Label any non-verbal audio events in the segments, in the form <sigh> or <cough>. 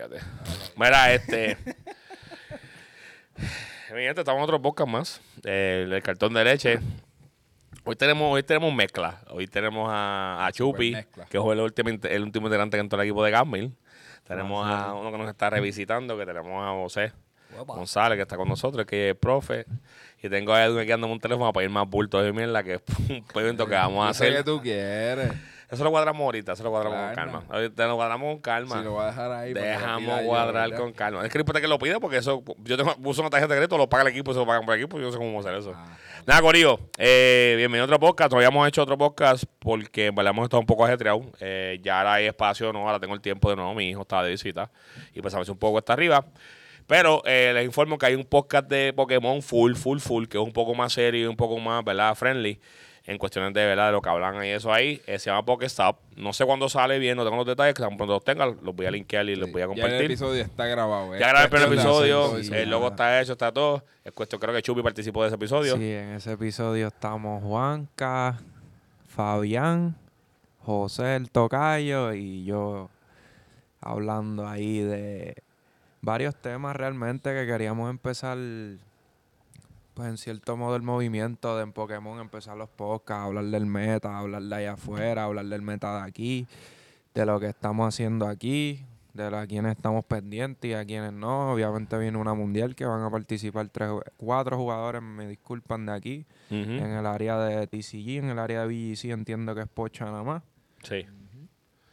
Fíjate. Mira, este. <laughs> Mi gente, estamos en otro podcast más. eh, el, cartón de leche. Hoy tenemos, hoy tenemos mezcla. Hoy tenemos a, a Chupi, que es el último, el último integrante que entró al equipo de Gamil. Tenemos a uno que nos está revisitando, que tenemos a José. González, que está con nosotros, que es profe. Y tengo a Edwin aquí andando un teléfono para ir más bultos de mierda, que es <laughs> un <laughs> evento que vamos a sé que hacer. tú quieres. Eso lo cuadramos ahorita, eso lo cuadramos con Calma. calma. Ahorita lo cuadramos con calma. Si lo voy a dejar ahí. lo Dejamos yo, cuadrar con calma. Es que no importa que lo pida porque eso, yo tengo, uso una tarjeta de crédito, lo paga el equipo, se lo pagan por el equipo, yo no sé cómo hacer eso. Ah, Nada, Corillo, eh, bienvenido a otro podcast. No habíamos hecho otro podcast porque en verdad hemos estado un poco ajetreados. Eh, ya ahora hay espacio, no, ahora tengo el tiempo de nuevo. Mi hijo estaba de visita y pues a veces un poco está arriba. Pero eh, les informo que hay un podcast de Pokémon full, full, full, que es un poco más serio y un poco más, ¿verdad? Friendly en cuestiones de, ¿verdad? De lo que hablan y eso ahí. Eh, se llama Pokestop. No sé cuándo sale bien, no tengo los detalles, que tan pronto los tenga, los voy a linkear y los voy a Ya el compartir. episodio está grabado. Ya grabé el primer episodio, el logo está hecho, está todo. Es cuestión, creo que Chupi participó de ese episodio. Sí, en ese episodio estamos Juanca, Fabián, José el Tocayo y yo hablando ahí de varios temas realmente que queríamos empezar, pues en cierto modo el movimiento de en Pokémon, empezar los podcasts, hablar del meta, hablar de allá afuera, hablar del meta de aquí, de lo que estamos haciendo aquí, de a quienes estamos pendientes y a quienes no. Obviamente viene una mundial que van a participar tres, cuatro jugadores, me disculpan de aquí, en el área de TCG, en el área de BGC entiendo que es Pocha nada más, Sí.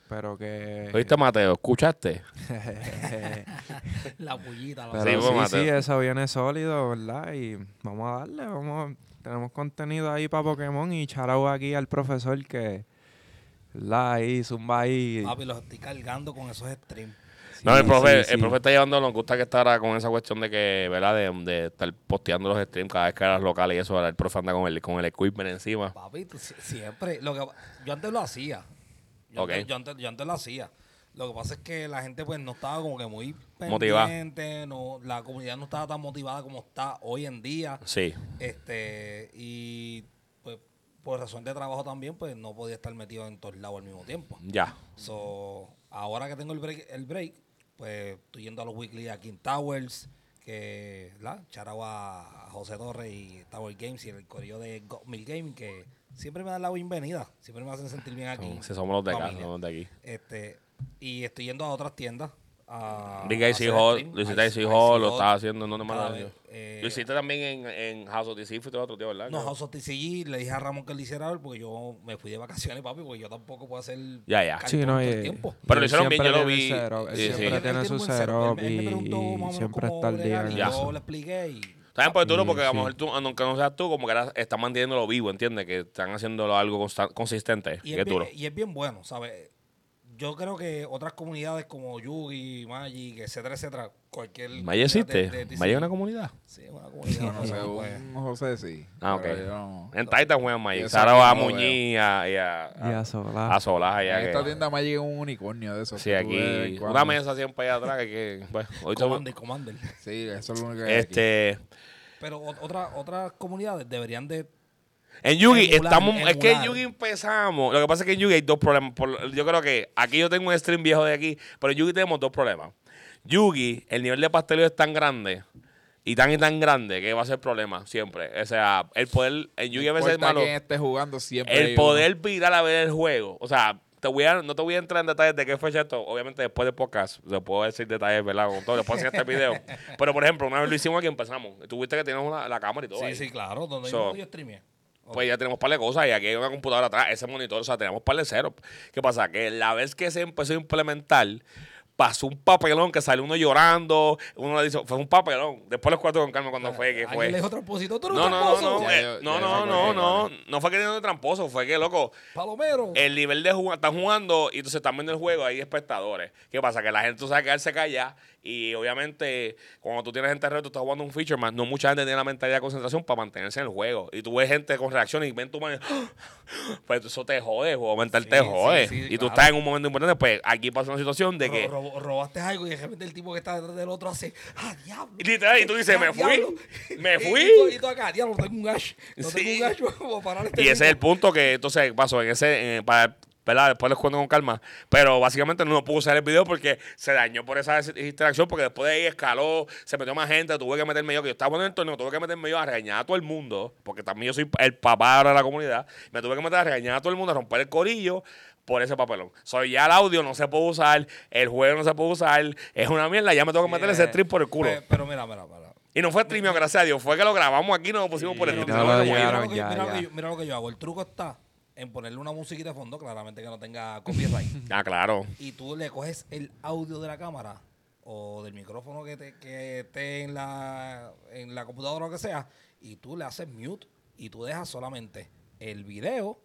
Pero que... ¿Oíste, Mateo? ¿Escuchaste? <laughs> La pullita. La Pero Sí, sí, pues, sí, Mateo. eso viene sólido, ¿verdad? Y vamos a darle, vamos, tenemos contenido ahí para Pokémon y charao aquí al profesor que, ¿verdad? Ahí, zumba ahí. Papi, los estoy cargando con esos streams. no, el Sí, profe, sí, el sí. profe está llevando, nos gusta que estará con esa cuestión de que, ¿verdad? De, de estar posteando los streams cada vez que las locales y eso, ¿verdad? El profe anda con el, con el equipment encima. Papi, tú si- siempre. Lo que, yo antes lo hacía. Yo, antes, yo, antes, yo antes lo hacía. Lo que pasa es que la gente pues no estaba como que muy Motivada. pendiente, no, la comunidad no estaba tan motivada como está hoy en día. Sí. Este, y pues por razón de trabajo también, pues no podía estar metido en todos lados al mismo tiempo. Ya. So, ahora que tengo el break, el break, pues estoy yendo a los weekly aquí en Towers, que, ¿la? Charao a José Torres y Tower Games y el corillo de Mil Gaming, que siempre me dan la bienvenida, siempre me hacen sentir bien aquí. Si somos los de acá, somos de aquí. Este, y estoy yendo a otras tiendas. A, Big a IC Hall, lo hiciste IC Hall, lo estás haciendo en donde más eh, Lo hiciste también en, en House of DC, fuiste otro tío, ¿verdad? No, House of TCG, le dije a Ramón que lo hiciera porque yo me fui de vacaciones, papi, porque yo tampoco puedo hacer Ya, ya. Sí, no, y- tiempo. Pero lo hicieron bien, yo lo vi. cero, Sí, sí. siempre tiene su Él- él me y, preguntó siempre está al día. y. Yo le expliqué y Está pues duro Sí, porque a lo mejor tú, aunque no seas tú, como que ahora están manteniéndolo vivo, ¿entiendes? Que están haciéndolo algo consistente. Y que es, es bien, duro. y es bien bueno, ¿sabes? Yo creo que otras comunidades como Yugi, Magic, etcétera, etcétera, cualquier... ¿Maya existe? de- de TCG. ¿Maya es una comunidad? Sí, es una comunidad. No <laughs> sé, no, pues, José sí. Ah, ok. no. En Titan juegan Magic. Ahora va a Muñiz y a, y a, Y a Solá. a Solá. En esta que- tienda Magic es un unicornio de esos. Sí, aquí. Una mesa siempre allá atrás. Que, que, bueno, <laughs> hoy te- Commander, Commander. Sí, eso es lo único que hay aquí. este, Pero o- otra- otras comunidades deberían de... en Yugi Emular, estamos. Es que en. Yugi empezamos. Lo que pasa es que en Yugi hay dos problemas. Por- yo creo que aquí yo tengo un stream viejo de aquí. Pero en Yugi tenemos dos problemas. Yugi, el nivel de pasteleo es tan grande. Y tan y tan grande que va a ser problema siempre. O sea, el poder. En Yugi a veces es malo. esté jugando siempre. El uno. poder virar a ver el juego. O sea, te voy a, no te voy a entrar en detalles de qué fecha esto. Obviamente después del podcast le puedo decir detalles, ¿verdad? Con todo. Después de este video. <laughs> Pero, por ejemplo, una vez lo hicimos aquí empezamos. Tuviste que teníamos la cámara y todo Sí, ahí. sí, claro, donde So, yo, yo streameé. Pues ya tenemos par de cosas y aquí hay una computadora atrás, ese monitor, o sea, tenemos par de ceros. ¿Qué pasa? Que la vez que se empezó a implementar, pasó un papelón que salió uno llorando, uno le dice, fue un papelón. Después les cuento con calma cuando fue, que fue. le dijo tramposito, tú No, no, no, no, eh, no, no, no, no, no fue que de tramposo, fue que, loco, Palomero. el nivel de jugar, están jugando y entonces están viendo el juego, hay espectadores. ¿Qué pasa? Que la gente tú sabes quedarse callada y obviamente cuando tú tienes gente alrededor, tú estás jugando un feature más, no mucha gente tiene la mentalidad de concentración para mantenerse en el juego. Y tú ves gente con reacciones y ven tu mano, <gasps> pues eso te jode, el juego mental Sí, te jode. sí, y tú claro. estás en un momento importante, pues aquí pasa una situación de que... ro- robaste algo y de repente el tipo que está detrás del otro hace, ah, diablo. Y literal, y tú dices, <laughs> me fui, me <laughs> Y- fui. Y, tú, y tú acá, diablo, no tengo un hash. No Sí. tengo un para <laughs> parar este Y ese es el punto que entonces pasó en ese, para ¿verdad? Después les cuento con calma. Pero básicamente no pude usar el video porque se dañó por esa interacción, porque después de ahí escaló, se metió más gente, tuve que meterme yo, que yo estaba en el torneo, tuve que meterme yo a regañar a todo el mundo, porque también yo soy el papá ahora de la comunidad. Me tuve que meter a regañar a todo el mundo, a romper el corillo por ese papelón. Soy ya el audio no se puede usar, el juego no se puede usar, es una mierda, ya me tengo que meter ese strip por el culo. Pe- Pero mira, mira, mira. Y no fue streaming, gracias a Dios, fue que lo grabamos aquí y nos lo pusimos por el mira lo que yo hago. El truco está en ponerle una musiquita de fondo, claramente que no tenga copyright. <laughs> Ah, claro. y tú le coges el audio de la cámara o del micrófono que, te- que esté en la, en la computadora o lo que sea, y tú le haces mute y tú dejas solamente el video.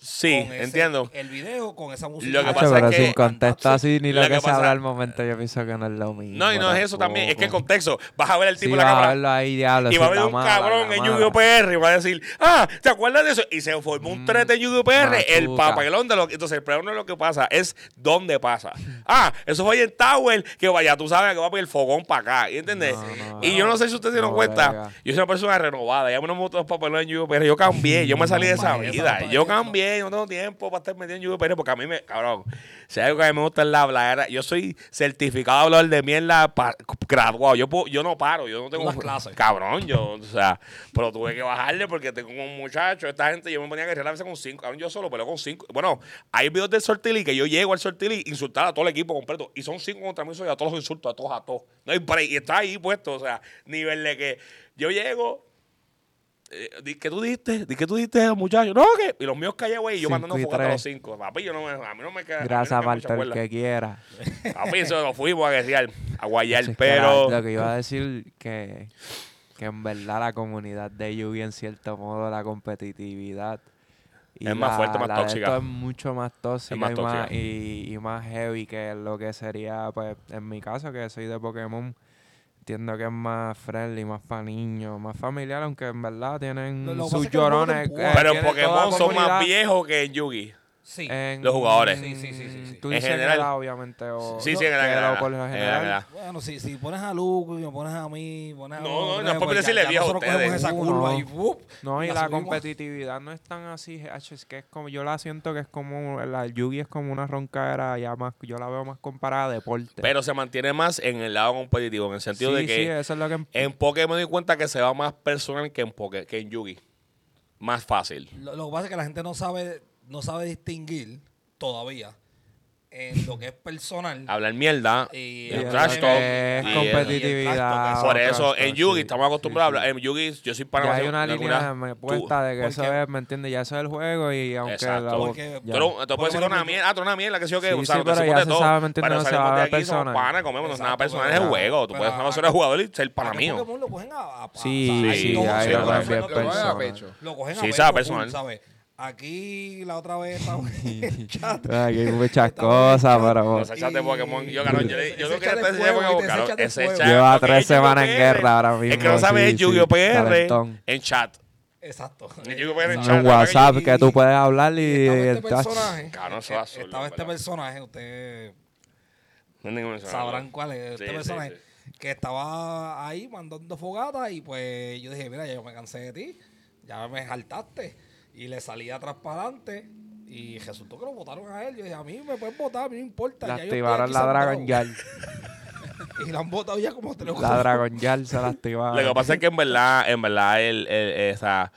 Sí, con ese- entiendo. El video con esa música. Lo que pasa pero es que- sin contexto así ni lo, lo que, que se pasa- habla al momento, yo pienso que no es lo mismo. No, y no es eso también, es que el tampoco. contexto. Vas a ver el Sí, tipo en la vas a cámara. verlo ahí, diablo, Y va a haber la un mala, cabrón la en mala. Yu-Gi-Oh! PR y va a decir, ah, ¿te acuerdas de eso? Y se formó un trete en Yu-Gi-Oh! PR, el Machuca. papelón de lo que. Entonces, el problema no es lo que pasa, es dónde pasa. Ah, eso fue ahí en Tower, que vaya, tú sabes que va a poner el fogón para acá, ¿y ¿entiendes? No, no, y yo no sé si ustedes se dieron no, cuenta, brega. yo soy una persona renovada, ya me no me gustan los papelones en Yu-Gi-Oh! PR, yo cambié, yo me salí de esa vida, yo eso. Cambié, no tengo tiempo para estar metido en! PR, porque a mí me, cabrón, si hay algo que a mí me gusta es la habladera, yo soy certificado hablador de mierda pa- graduado, yo, puedo- yo no paro, yo no tengo clases. Cabrón, yo, o sea, pero tuve que bajarle porque tengo un muchacho, esta gente, yo me ponía que arreglar a veces con cinco, cabrón, yo solo peleo con cinco. Bueno, hay videos del Sortili que yo llego al Sortili insultar a todo el equipo completo. Y son cinco contra mí, soy a todos los insultos, a todos, a todos. No hay break, y está ahí puesto, o sea, nivel de que yo llego. Eh, ¿Qué tú dijiste? ¿Di que tú dijiste, muchacho? No, que. Y los míos callados, güey, y yo Cinco mandando y fogata a tres. los cinco. Papi, yo no me, a mí no me queda. Grasa aparte el que quiera. Papi, eso lo fuimos a guerrear, a guayar, pero. Lo que yo iba a decir que, que en verdad la comunidad de Yugi en cierto modo la competitividad y Es más la- fuerte, más la de tóxica. esto es mucho más tóxica, más y, tóxica. Más, y, y más heavy que lo que sería pues en mi caso que soy de Pokémon entiendo que es más friendly, más para niños, más familiar, aunque en verdad tienen sus llorones. empujan. Pero en Pokémon son más viejos que en Yugi. Sí. en- los jugadores. Sí, sí, sí, sí, sí. Tú En dices general. edad, obviamente. O, Sí, sí, en general. en la general, general. Bueno, si, si pones a Luke y me pones a mí, pones a No, no, otro, no es por pues decirle viejo a nosotros cogemos ustedes. esa curva No. y. No, y la la competitividad no es tan así, es que es como, yo la siento que es como, la Yugi es como una roncadera ya más, yo la veo más comparada a deporte. Pero se mantiene más en el lado competitivo, en el sentido sí, de que sí, eso es lo que... en Pokémon me di cuenta que se va más personal que en, Poké- que en Yugi. Más fácil. Lo, lo que pasa es que la gente no sabe, no sabe distinguir todavía en lo que es personal. Hablar mierda Y y, el trash que talk. es y competitividad. Por eso en Yugi sí, estamos acostumbrados sí, a hablar. En Yugi yo soy para Ya hay una línea me puesta de que ¿por eso qué? es, ¿me entiendes? Ya eso es el juego y aunque Exacto. la Porque- ya. Pero te puedes decir una mierda, ah, tú una mierda, que sé yo qué. Sí, sí, pero ya se todo. sabe, ¿me entiendes? No se va a panas, comemos, no es nada personal, es el juego. Tú puedes no ser el jugador y ser para Aquí mí. Pokémon lo cogen a, Sí, sí, ahí lo cogen a pecho. Lo cogen a Sí, pecho, sabe full, personal. ¿sabes? Aquí la otra vez <laughs> estaba en el chat. Aquí hay muchas el cosas, pero... Ese chat de Pokémon, yo, cabrón, yo, yo no quería estar ese Pokémon, cabrón. Ese chat. Lleva tres es semanas en guerra ahora mismo. Es que no sabes sí, el sí, Yu-Gi-Oh! PR en chat. Exacto. El Yu-Gi-Oh! PR en Exacto. chat. En WhatsApp y- que tú puedes hablar y... Estaba este el personaje. Cabrón, eso es azul, Estaba este verdad. personaje, ustedes es sabrán cuál es. Este personaje que estaba ahí mandando fogatas y pues yo dije, mira, ya yo me cansé de ti, ya me jaltaste. Y le salí atrás para adelante y resultó que lo votaron a él. Yo dije, a mí me pueden votar, a mí no importa. Le ya activaron la sentado". Dragon Yard. <laughs> Y la han votado ya como tres La. Dragon Yard se <laughs> la Lo activaron. que pasa es que en verdad, en verdad, el, el- esa,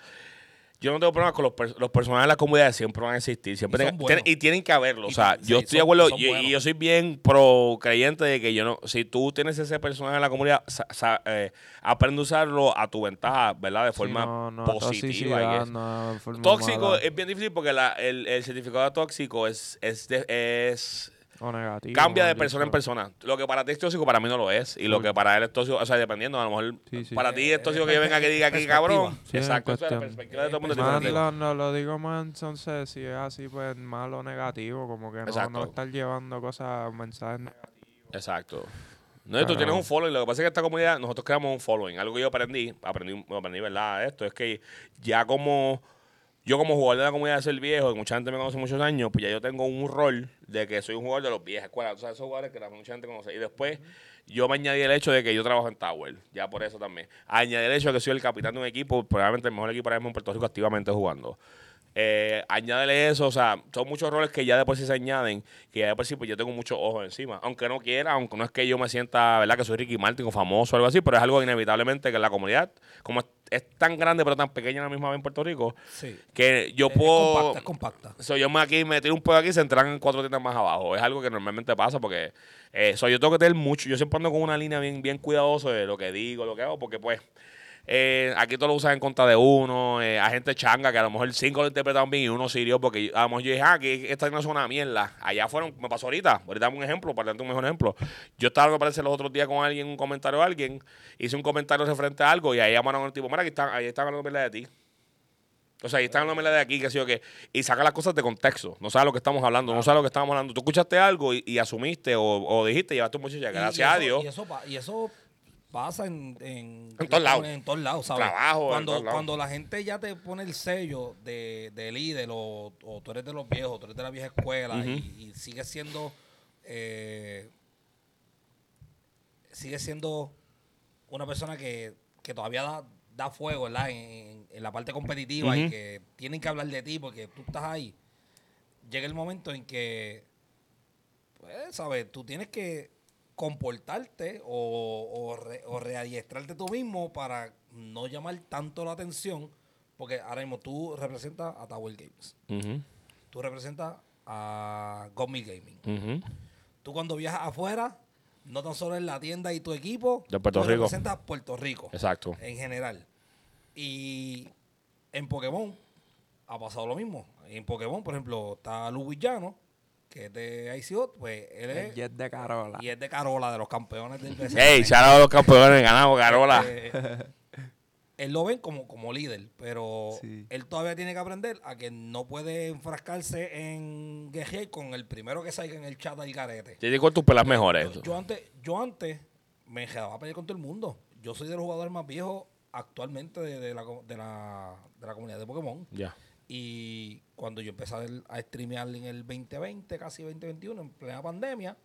yo no tengo problemas con los, pers- los personajes de la comunidad, siempre van a existir. Siempre Y son tienen- y tienen que haberlo. O sea, yo sí, estoy de acuerdo y- yo soy bien pro creyente de que yo no, si tú tienes ese personaje en la comunidad, sa- sa- eh, aprende a usarlo a tu ventaja, ¿verdad? De Sí, forma no, no, positiva. guess. no, forma Tóxico mala es bien difícil porque la- el, el certificado de tóxico es, es, de- es o negativo. cambia de persona en persona. Lo que para ti es tóxico, para mí no lo es. Y lo que para él es tóxico, o sea, dependiendo, a lo mejor Sí, sí. para ti es tóxico Eh, que yo venga que diga aquí, cabrón. Exacto, eso es la perspectiva de todo el mundo. Más lo, no, lo digo más entonces si es así pues malo o negativo como que no, no estar llevando cosas mensajes negativos Exacto. No, y tú tienes un following. Lo que pasa es que esta comunidad, nosotros creamos un following. Algo que yo aprendí, aprendí, aprendí, ¿verdad? Esto es que ya como yo como jugador de la comunidad de ser viejo, y mucha gente me conoce muchos años, pues ya yo tengo un rol de que soy un jugador de los viejos escuelas. Tú sabes, esos jugadores que la mucha gente conoce. Y después yo me añadí el hecho de que yo trabajo en Tower. Ya por eso también. Añadí el hecho de que soy el capitán de un equipo, probablemente el mejor equipo ahora mismo en Puerto Rico activamente jugando. Eh, añádele eso, o sea, son muchos roles que ya de por sí se añaden, que ya de por sí pues yo tengo muchos ojos encima. Aunque no quiera, aunque no es que yo me sienta, ¿verdad? Que soy Ricky Martin o famoso o algo así, pero es algo inevitablemente que la comunidad, como es, es tan grande pero tan pequeña la misma vez en Puerto Rico, Sí. que yo Es- puedo... Es compacta, es compacta. So, yo me aquí me tiro un pedo aquí y se entran en cuatro tiendas más abajo. Es algo que normalmente pasa porque eh, so, yo tengo que tener mucho. Yo siempre ando con una línea bien, bien cuidadoso de lo que digo, lo que hago, porque pues eh, aquí todo lo usan en contra de uno. Eh, hay gente changa que a lo mejor cinco lo interpretaron bien y uno sirió porque a lo mejor yo dije, ah, que esta no es una mierda. Allá fueron, me pasó ahorita. Ahorita dame un ejemplo, para darte un mejor ejemplo. Yo estaba, me parece, los otros días con alguien, un comentario de alguien, hice un comentario referente a algo y ahí llamaron al tipo, mira, aquí están, ahí están hablando mierda de ti. O sea, ahí están hablando mierda de aquí, que sé yo qué. Y saca las cosas de contexto. No sabes lo que estamos hablando, no sabes lo que estamos hablando. Tú escuchaste algo y, y asumiste o, o dijiste, llevaste un muchacho, gracias y a Dios. Y eso, y eso pasa en, en, En todos lados. En todos lados, ¿sabes? Trabajo, en Cuando, lados. cuando la gente ya te pone el sello de, de líder o, o tú eres de los viejos, tú eres de la vieja escuela y, y sigues siendo. Eh, sigues siendo una persona que, que todavía da, da fuego, ¿verdad? En, en- la parte competitiva y que tienen que hablar de ti porque tú estás ahí. Llega el momento en que pues, ¿sabes? Tú tienes que comportarte o, o, re- o readiestrarte tú mismo para no llamar tanto la atención, porque ahora mismo tú representas a Tower Games, tú representas a Godmill Gaming. Tú cuando viajas afuera, no tan solo en la tienda y tu equipo, De Puerto tú Rico. representas Puerto Rico Exacto. en general. Y en Pokémon ha pasado lo mismo. En Pokémon, por ejemplo, está Luis Llano, que es de ICO, pues él El es jet de Carola. y es de Carola, de los campeones del BCN. ¡Ey! Dado los campeones, ganamos, Carola. Este, él lo ven como, como líder, pero Sí. él todavía tiene que aprender a que no puede enfrascarse en guerrear con el primero que salga en el chat al garete. Yo digo tus pelas mejores. Yo, yo antes, yo antes me enredaba a pelear con todo el mundo. Yo soy de los jugadores más viejos actualmente de, de la, de, la, de la comunidad de Pokémon. Ya. Y cuando yo empecé a, streamear en el 2020, casi 2021, en plena pandemia,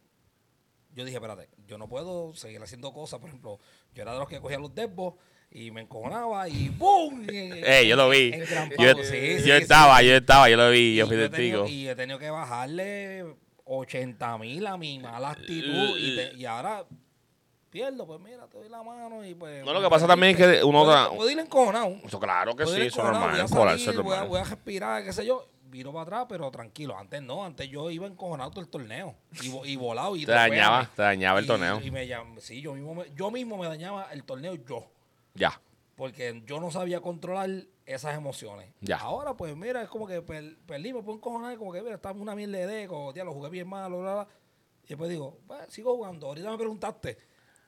yo dije, espérate, yo no puedo seguir haciendo cosas. Por ejemplo, yo era de los que cogía los desbos y me encojonaba y ¡boom! En- ¡Ey! Yo lo vi. Yo, Pavo. Sí, yo sí, sí. estaba, yo estaba, yo lo vi, Y yo fui testigo. Y he tenido que bajarle 80 mil a mi mala actitud. y, te- y ahora pierdo, pues mira, te doy la mano y pues... No, lo que pasa también es que uno Puedo, puedo ir encojonado. Eso claro que Puedo sí, eso es normal. voy a Colarse salir, es voy a, normal. voy a respirar, qué sé yo. Viro para atrás, pero tranquilo. Antes no, antes yo iba encojonado todo el torneo. Y, y volado. Y Te dañaba, te dañaba el Y- torneo. Y me sí, yo mismo, me, yo mismo me dañaba el torneo yo. Ya. Porque yo no sabía controlar esas emociones. Ya. Ahora, pues mira, es como que per- perdí, me puedo encojonar, como que mira, estaba una mierda de deco, ya lo jugué bien malo, bla, bla. Y después digo, "Pues, sigo jugando. Ahorita me preguntaste,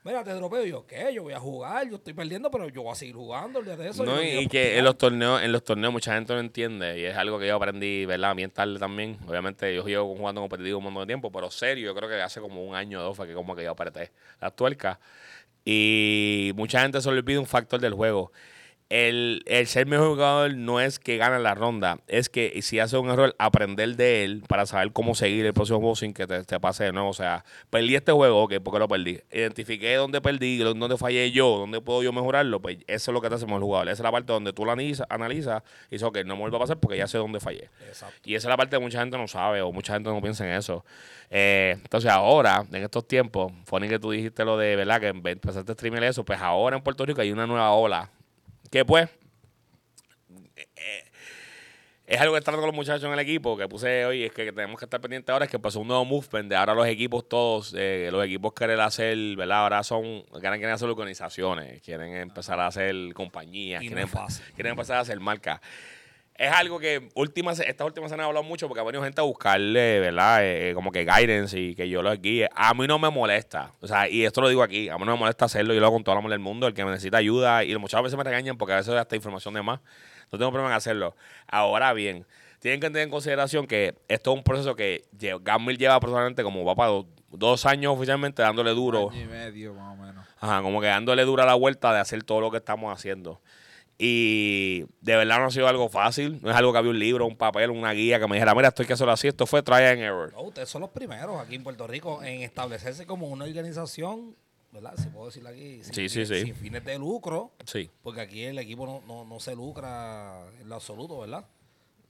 mira, te dropeo. Y yo, ¿qué? Yo voy a jugar, yo estoy perdiendo, pero yo voy a seguir jugando. de eso. No, y, que en los torneos, en los torneos mucha gente no entiende y es algo que yo aprendí, ¿verdad? Bien tarde también. Obviamente yo llevo jugando competitivo un montón de tiempo, pero serio, yo creo que hace como un año o dos fue que como que yo apreté las tuercas. Y mucha gente se olvida un factor del juego. El, el ser mejor jugador no es que gane la ronda, es que si hace un error, aprender de él para saber cómo seguir el próximo juego sin que te, te pase de nuevo. O sea, perdí este juego, ok, ¿por qué lo perdí? Identifiqué dónde perdí, dónde fallé yo, dónde puedo yo mejorarlo. Pues eso es lo que te hace mejor jugador. Esa es la parte donde tú lo analizas, y dices, ok, no me vuelva a pasar porque ya sé dónde fallé. Exacto. Y esa es la parte que mucha gente no sabe o mucha gente no piensa en eso. Eh, entonces ahora, en estos tiempos, funny que tú dijiste lo de, ¿verdad? Que empe- empezaste a streamer eso, pues ahora en Puerto Rico hay una nueva ola. Que pues, eh, es algo que está con los muchachos en el equipo, que puse hoy, es que tenemos que estar pendientes ahora, es que pasó un nuevo movement de ahora los equipos todos, eh, los equipos quieren hacer, ¿verdad? Ahora son, quieren, quieren hacer organizaciones, quieren empezar a hacer compañías, Y quieren, quieren empezar a hacer marcas. Es algo que últimas, estas últimas semanas he hablado mucho porque ha venido gente a buscarle, ¿verdad? Eh, como que guidance y que yo los guíe. A mí no me molesta. O sea, y esto lo digo aquí. A mí no me molesta hacerlo. Yo lo hago con todo el amor del mundo. El que me necesita ayuda. Y muchas veces me regañan porque a veces doy hasta información de más. No tengo problema en hacerlo. Ahora bien, tienen que tener en consideración que esto es un proceso que Gamble lleva aproximadamente como va para dos, dos años oficialmente dándole duro. Año y medio, más o menos. Ajá, como que dándole dura la vuelta de hacer todo lo que estamos haciendo. Y de verdad no ha sido algo fácil. No es algo que había un libro, un papel, una guía que me dijera, mira, esto hay que hacerlo así. Esto fue try and error. No, ustedes son los primeros aquí en Puerto Rico en establecerse como una organización, ¿verdad? Si puedo decirlo aquí, sin, Sí, sí, sí. sin fines de lucro, Sí. porque aquí el equipo no, no, no se lucra en lo absoluto, ¿verdad?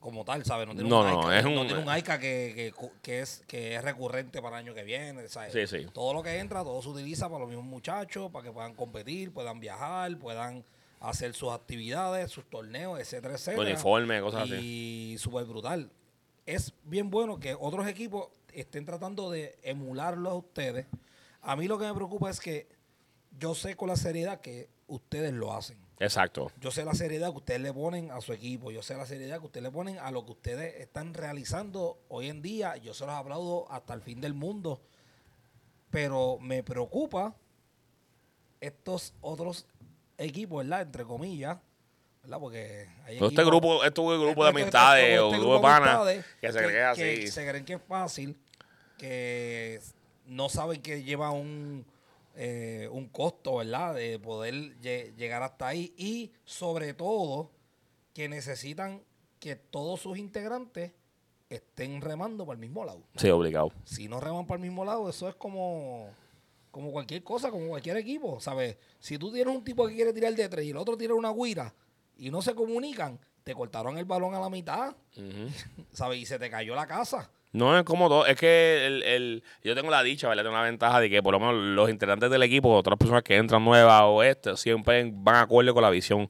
como tal, ¿sabes? No tiene No, un no, es no un- tiene un AICA que, que, cu- que es, que es recurrente para el año que viene, ¿sabes? Sí, sí. Todo lo que entra, todo se utiliza para los mismos muchachos, para que puedan competir, puedan viajar, puedan hacer sus actividades, sus torneos, etcétera, etcétera. Uniforme, cosas así. Y súper brutal. Es bien bueno que otros equipos estén tratando de emularlo a ustedes. A mí lo que me preocupa es que yo sé con la seriedad que ustedes lo hacen. Exacto. Yo sé la seriedad que ustedes le ponen a su equipo. Yo sé la seriedad que ustedes le ponen a lo que ustedes están realizando hoy en día. Yo se los aplaudo hasta el fin del mundo. Pero me preocupa estos otros equipos, ¿verdad? Entre comillas. ¿Verdad? Porque hay Este grupo, este grupo de este- amistades este- o grupo de panas que se creen así. que se creen que es fácil, que no saben que lleva un, eh, un costo, ¿verdad? De poder lle- llegar hasta ahí y sobre todo que necesitan que todos sus integrantes estén remando para el mismo lado. Sí, obligado. Si no reman para el mismo lado, eso es como, como cualquier cosa, como cualquier equipo, ¿sabes? Si tú tienes un tipo que quiere tirar de tres y el otro tira una guira y no se comunican, te cortaron el balón a la mitad. <laughs> ¿sabes? Y se te cayó la casa. No es como todo, es que el, el- yo tengo la dicha, ¿verdad? Tengo la ventaja de que por lo menos los integrantes del equipo, otras personas que entran nuevas o este, siempre van acorde con la visión.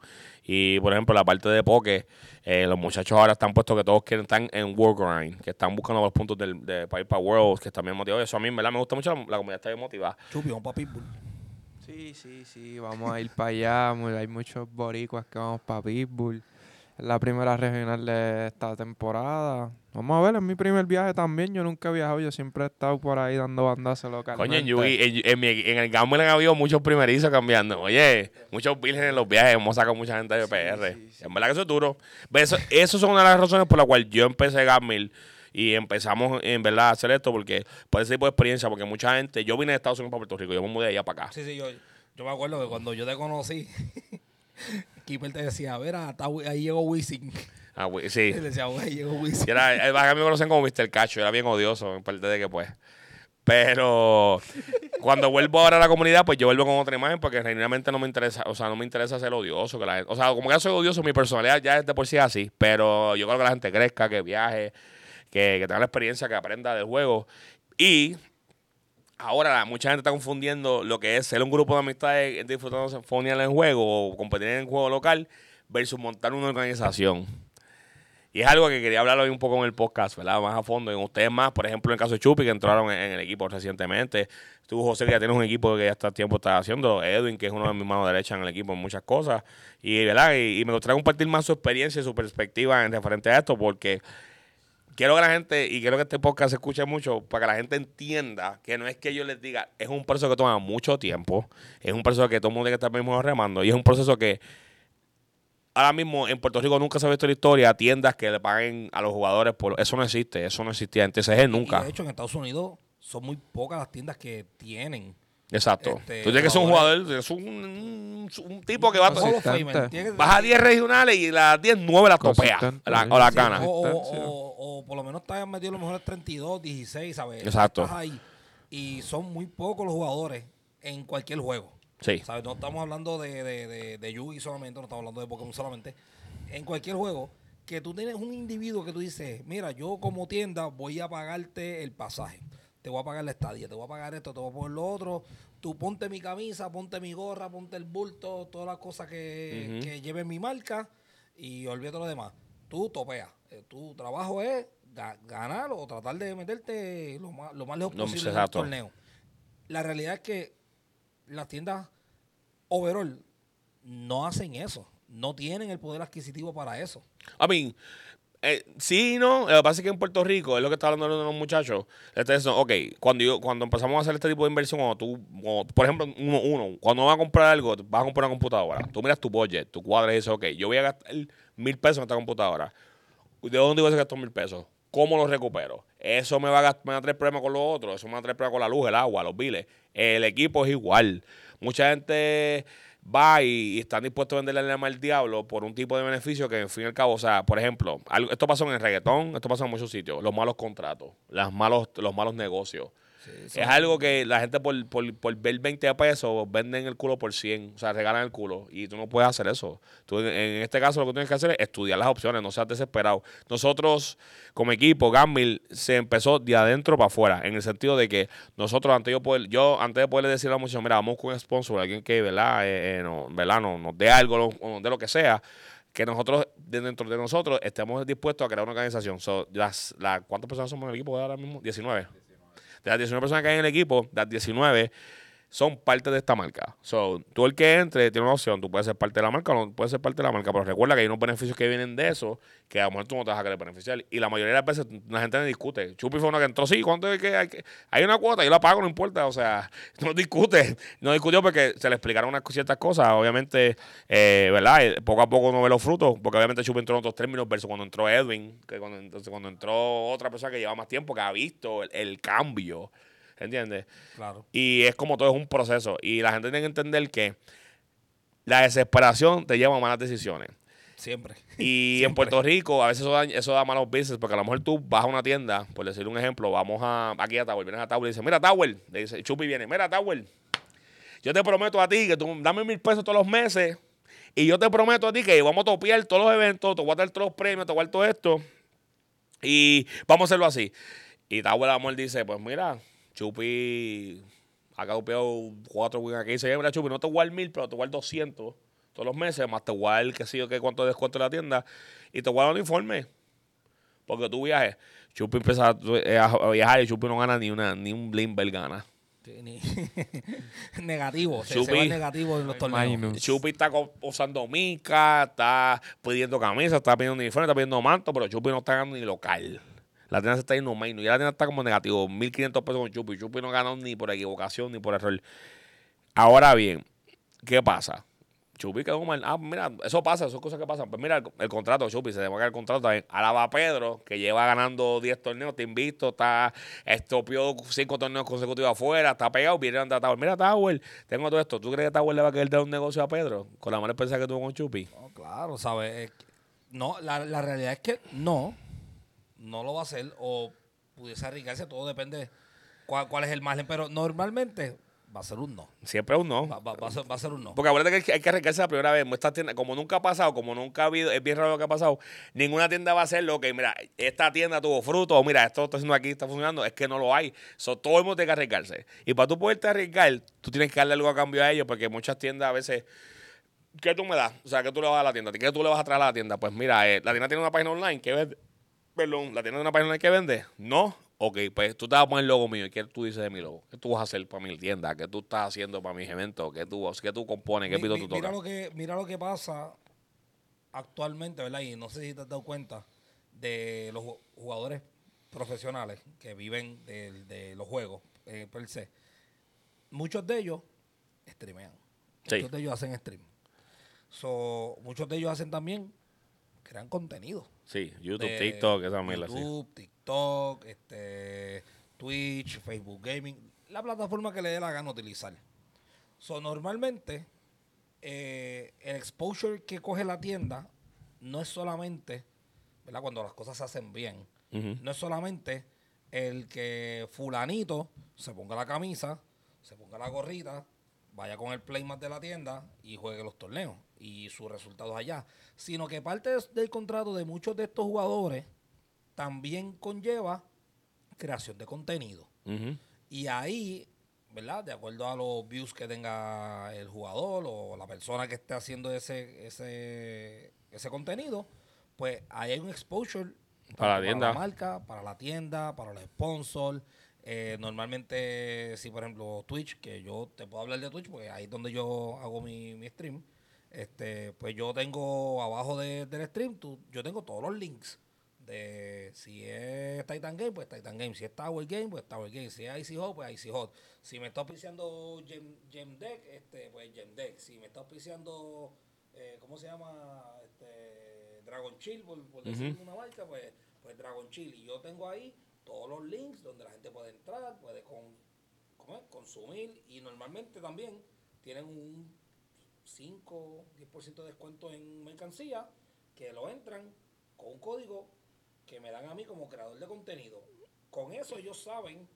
Y por ejemplo, la parte de poke, eh, los muchachos ahora están puestos que todos quieren estar en World Grind, que están buscando los puntos del, de para ir para Worlds, que están bien motivados. Eso a mí, ¿verdad? Me gusta mucho, la, la comunidad está bien motivada. Chupi, un papi Pitbull. Sí, sí, sí, vamos a ir para allá. Hay muchos boricuas que vamos para Pitbull. La primera regional de esta temporada. Vamos a ver, es mi primer viaje también. Yo nunca he viajado, yo siempre he estado por ahí dando bandazos localmente. Coño, en, Yugi- en, en mi- en el Gamble han habido muchos primerizos cambiando. Oye, muchos vírgenes en los viajes. Hemos sacado mucha gente de PR. sí, sí. En verdad que eso es duro. Eso, eso son una de las razones por las cuales yo empecé Gamble y empezamos en verdad a hacer esto porque por ese tipo de experiencia, porque mucha gente, yo vine de Estados Unidos para Puerto Rico, yo me mudé de allá para acá. Sí, sí, yo, yo me acuerdo que cuando yo te conocí, <laughs> Keeper te decía, a ver, Wi- ahí llegó Wisin. Ah, güey, sí. Él decía, güey, ahí llegó Wisin. Y era, el a mí me conocen como Mr. Cacho, era bien odioso, en parte de que pues. Pero cuando vuelvo ahora a la comunidad, pues yo vuelvo con otra imagen porque genuinamente no me interesa, o sea, no me interesa ser odioso. Que la gente- o sea, como que ya soy odioso, mi personalidad ya es de por sí así. Pero yo creo que la gente crezca, que viaje, que, que tenga la experiencia, que aprenda del juego. Y ahora mucha gente está confundiendo lo que es ser un grupo de amistades disfrutando sinfonía en el juego o competir en el juego local versus montar una organización. Y es algo que quería hablar hoy un poco en el podcast, ¿verdad? Más a fondo. Con ustedes más, por ejemplo, en el caso de Chupi, que entraron en, en el equipo recientemente. Tú, José, que ya tienes un equipo que ya está tiempo está haciendo. Edwin, que es uno de mis manos derechas en el equipo en muchas cosas. Y, ¿verdad? Y, y me gustaría compartir más su experiencia y su perspectiva en referente a esto, porque quiero que la gente, y quiero que este podcast se escuche mucho, para que la gente entienda que no es que yo les diga, es un proceso que toma mucho tiempo, es un proceso que todo el mundo tiene que estar mismo remando, y es un proceso que ahora mismo en Puerto Rico nunca se ha visto la historia, tiendas que le paguen a los jugadores por eso no existe, eso no existía en TCG nunca. de hecho, en Estados Unidos son muy pocas las tiendas que tienen. Exacto. este, Tú tienes que ser un jugador, es un, un- un tipo que va a que- Baja 10 regionales y las 10, 9 las topea. La- o las Sí, gana. O, o- o- o por lo menos estás metido a lo mejor en 32, 16, ¿sabes? Exacto. Estás ahí. Y son muy pocos los jugadores en cualquier juego. Sí. ¿Sabes? No estamos hablando de, de, de, de Yugi solamente, no estamos hablando de Pokémon solamente. En cualquier juego, que tú tienes un individuo que tú dices, mira, yo como tienda voy a pagarte el pasaje. Te voy a pagar la estadía, te voy a pagar esto, te voy a poner lo otro. Tú ponte mi camisa, ponte mi gorra, ponte el bulto, todas las cosas que, Ujú. que lleven mi marca y olvídate lo demás. Tú topeas. Eh, Tu trabajo es ga- ganar o tratar de meterte lo más, lo más lejos No, posible en el torneo. La realidad es que las tiendas overall no hacen eso. No tienen el poder adquisitivo para eso. I mean, eh, sí y no. Lo que pasa es que en Puerto Rico, es lo que está hablando de los muchachos. Este es, ok, cuando, yo, cuando empezamos a hacer este tipo de inversión, cuando tú, por ejemplo, uno, cuando vas a comprar algo, vas a comprar una computadora. Tú miras tu budget, tu cuadro y dices, ok, yo voy a gastar mil pesos en esta computadora. ¿De dónde voy a sacar mil pesos? ¿Cómo los recupero? Eso me va, a, gast- me va a traer problemas con los otros. Eso me va a traer problemas con la luz, el agua, los biles. El equipo es igual. Mucha gente va y, están dispuestos a venderle el alma al diablo por un tipo de beneficio que, en fin y al cabo, o sea, por ejemplo, algo- esto pasó en el reggaetón, esto pasó en muchos sitios. Los malos contratos, las malos, los malos negocios. Sí, Es algo que la gente por, por, por ver 20 pesos venden el culo por 100, o sea, regalan el culo. Y tú no puedes hacer eso. Tú, en- este caso, lo que tienes que hacer es estudiar las opciones, no seas desesperado. Nosotros, como equipo, Gambil se empezó de adentro para afuera, en el sentido de que nosotros, antes yo, poder, yo antes de poderle decirle a la muchacha, mira, vamos con un sponsor, alguien que, ¿verdad? Eh, eh, no, ¿verdad? No, nos dé algo, nos dé lo que sea. Que nosotros, de dentro de nosotros, estemos dispuestos a crear una organización. So, las, la, ¿Cuántas personas somos en el equipo ahora mismo? 19. De las 19 personas que hay en el equipo, las 19 son parte de esta marca. So, tú el que entre tiene una opción. Tú puedes ser parte de la marca o no puedes ser parte de la marca. Pero recuerda que hay unos beneficios que vienen de eso que a lo mejor tú no te vas a querer beneficiar. Y la mayoría de las veces la gente no discute. Chupi fue uno que entró, sí, ¿cuánto es que hay? que- Hay una cuota, yo la pago, no importa. O sea, <laughs> no discute. No discutió porque se le explicaron unas ciertas cosas. Obviamente, eh, ¿verdad? Eh, Poco a poco uno ve los frutos. Porque obviamente Chupi entró en otros términos versus cuando entró Edwin. Que cuando, entonces, cuando entró otra persona que lleva más tiempo, que ha visto el, el cambio. ¿Entiendes? Claro. Y es como todo, es un proceso. Y la gente tiene que entender que la desesperación te lleva a malas decisiones. Siempre. Y <laughs> en Puerto Rico a veces eso da, eso da malos business porque a lo mejor tú vas a una tienda, por decir un ejemplo, vamos a, aquí a Tower, vienes a Tower y dices, mira Tower, le dice, Chupi viene, mira Tower, yo te prometo a ti que tú dame mil pesos todos los meses y yo te prometo a ti que vamos a topiar todos los eventos, te voy a dar todos los premios, te voy a dar todo esto y vamos a hacerlo así. Y Tower Amor dice, pues mira, Chupi ha copiado cuatro wins aquí. Dice, mira, Chupi, no te dar mil, pero te dar 200 todos los meses, más te dar qué sé yo qué cuánto descuento en la tienda y te voy a dar un informe. Porque tú viajes. Chupi empieza a, eh, a viajar y Chupi no gana ni una ni un Blimber gana. Sí, ni- <laughs> negativo. Se, se Chupi. va negativo en los torneos. Chupi está usando mica, está pidiendo camisas, está pidiendo uniforme, está pidiendo manto, pero Chupi no está ganando ni local. La tienda se está yendo menos. Y la tienda está como negativo. 1.500 pesos con Chupi. Chupi no ganó ni por equivocación ni por error. Ahora bien, ¿qué pasa? Chupi quedó mal. Ah, mira, eso pasa, eso es cosas que pasan. Pues mira, el, contrato de Chupi, se le va a caer el contrato también. Ahora va Pedro, que lleva ganando 10 torneos, te invito, está, estopió 5 torneos consecutivos afuera, está pegado, viene a Tower. Mira, Tower, tengo todo esto. ¿Tú crees que Tower le va a querer dar un negocio a Pedro? Con la mala experiencia que tuvo con Chupi. No, claro, ¿sabes? No, la, la realidad es que no. No lo va a hacer o pudiese arriesgarse. Todo depende cuál, cuál es el margen. Pero normalmente va a ser un no. Siempre es un no. Va, va- va a, ser, va a ser un no. Porque acuérdate que hay que- hay que arriesgarse la primera vez. Esta tienda, como nunca ha pasado, como nunca ha habido, es bien raro lo que ha pasado, ninguna tienda va a hacer lo que, mira, esta tienda tuvo fruto, o mira, esto está haciendo aquí, está funcionando, es que no lo hay. So, todo el mundo tiene que arriesgarse. Y para tú poderte arriesgar, tú tienes que darle algo a cambio a ellos, porque muchas tiendas a veces, ¿qué tú me das? O sea, ¿qué tú le vas a la tienda? ¿Qué tú le vas a traer a la tienda? Pues mira, eh, la tienda tiene una página online que vende, perdón, la tienda tiene una página que vende, no. Ok, pues tú te vas a poner el logo mío. ¿Y qué tú dices de mi logo? ¿Qué tú vas a hacer para mi tienda? ¿Qué tú estás haciendo para mis eventos? ¿Qué tú, qué tú compones? ¿Qué Mi- pido mi- tú mira tocas? lo que mira lo que pasa actualmente, ¿verdad? Y no sé si te has dado cuenta de los ju- jugadores profesionales que viven de, de los juegos eh, per se. Muchos de ellos streamean. Sí. Muchos de ellos hacen stream. So, muchos de ellos hacen también crean contenido. Sí, YouTube, de TikTok, esa mierda así. YouTube, TikTok, este, Twitch, Facebook Gaming, la plataforma que le dé la gana utilizar. So, normalmente, eh, el exposure que coge la tienda no es solamente, ¿verdad? Cuando las cosas se hacen bien, no es solamente el que fulanito se ponga la camisa, se ponga la gorrita, vaya con el playmat de la tienda y juegue los torneos y sus resultados allá, sino que parte del contrato de muchos de estos jugadores también conlleva creación de contenido. Y ahí, ¿verdad? De acuerdo a los views que tenga el jugador o la persona que esté haciendo ese, ese, ese contenido, pues ahí hay un exposure Para la tienda. la marca, para la tienda, para los sponsors. Eh, normalmente, si por ejemplo Twitch, que yo te puedo hablar de Twitch, porque ahí es donde yo hago mi, mi stream, este, pues yo tengo abajo de- del stream, tú- yo tengo todos los links de si es Titan Game, pues Titan Game. Si es Tower Game, pues Tower Game. Si es Icy Hot, pues Icy Hot. Si me está auspiciando Gem, Gem Deck, este, pues Gem Deck. Si me está auspiciando, eh, ¿cómo se llama? Este, Dragon Chill, por, por decir una marca, pues, pues Dragon Chill. Y yo tengo ahí todos los links donde la gente puede entrar, puede con, ¿cómo es? consumir. Y normalmente también tienen un 5, 10% de descuento en mercancía que lo entran con un código que me dan a mí como creador de contenido. Con eso ellos saben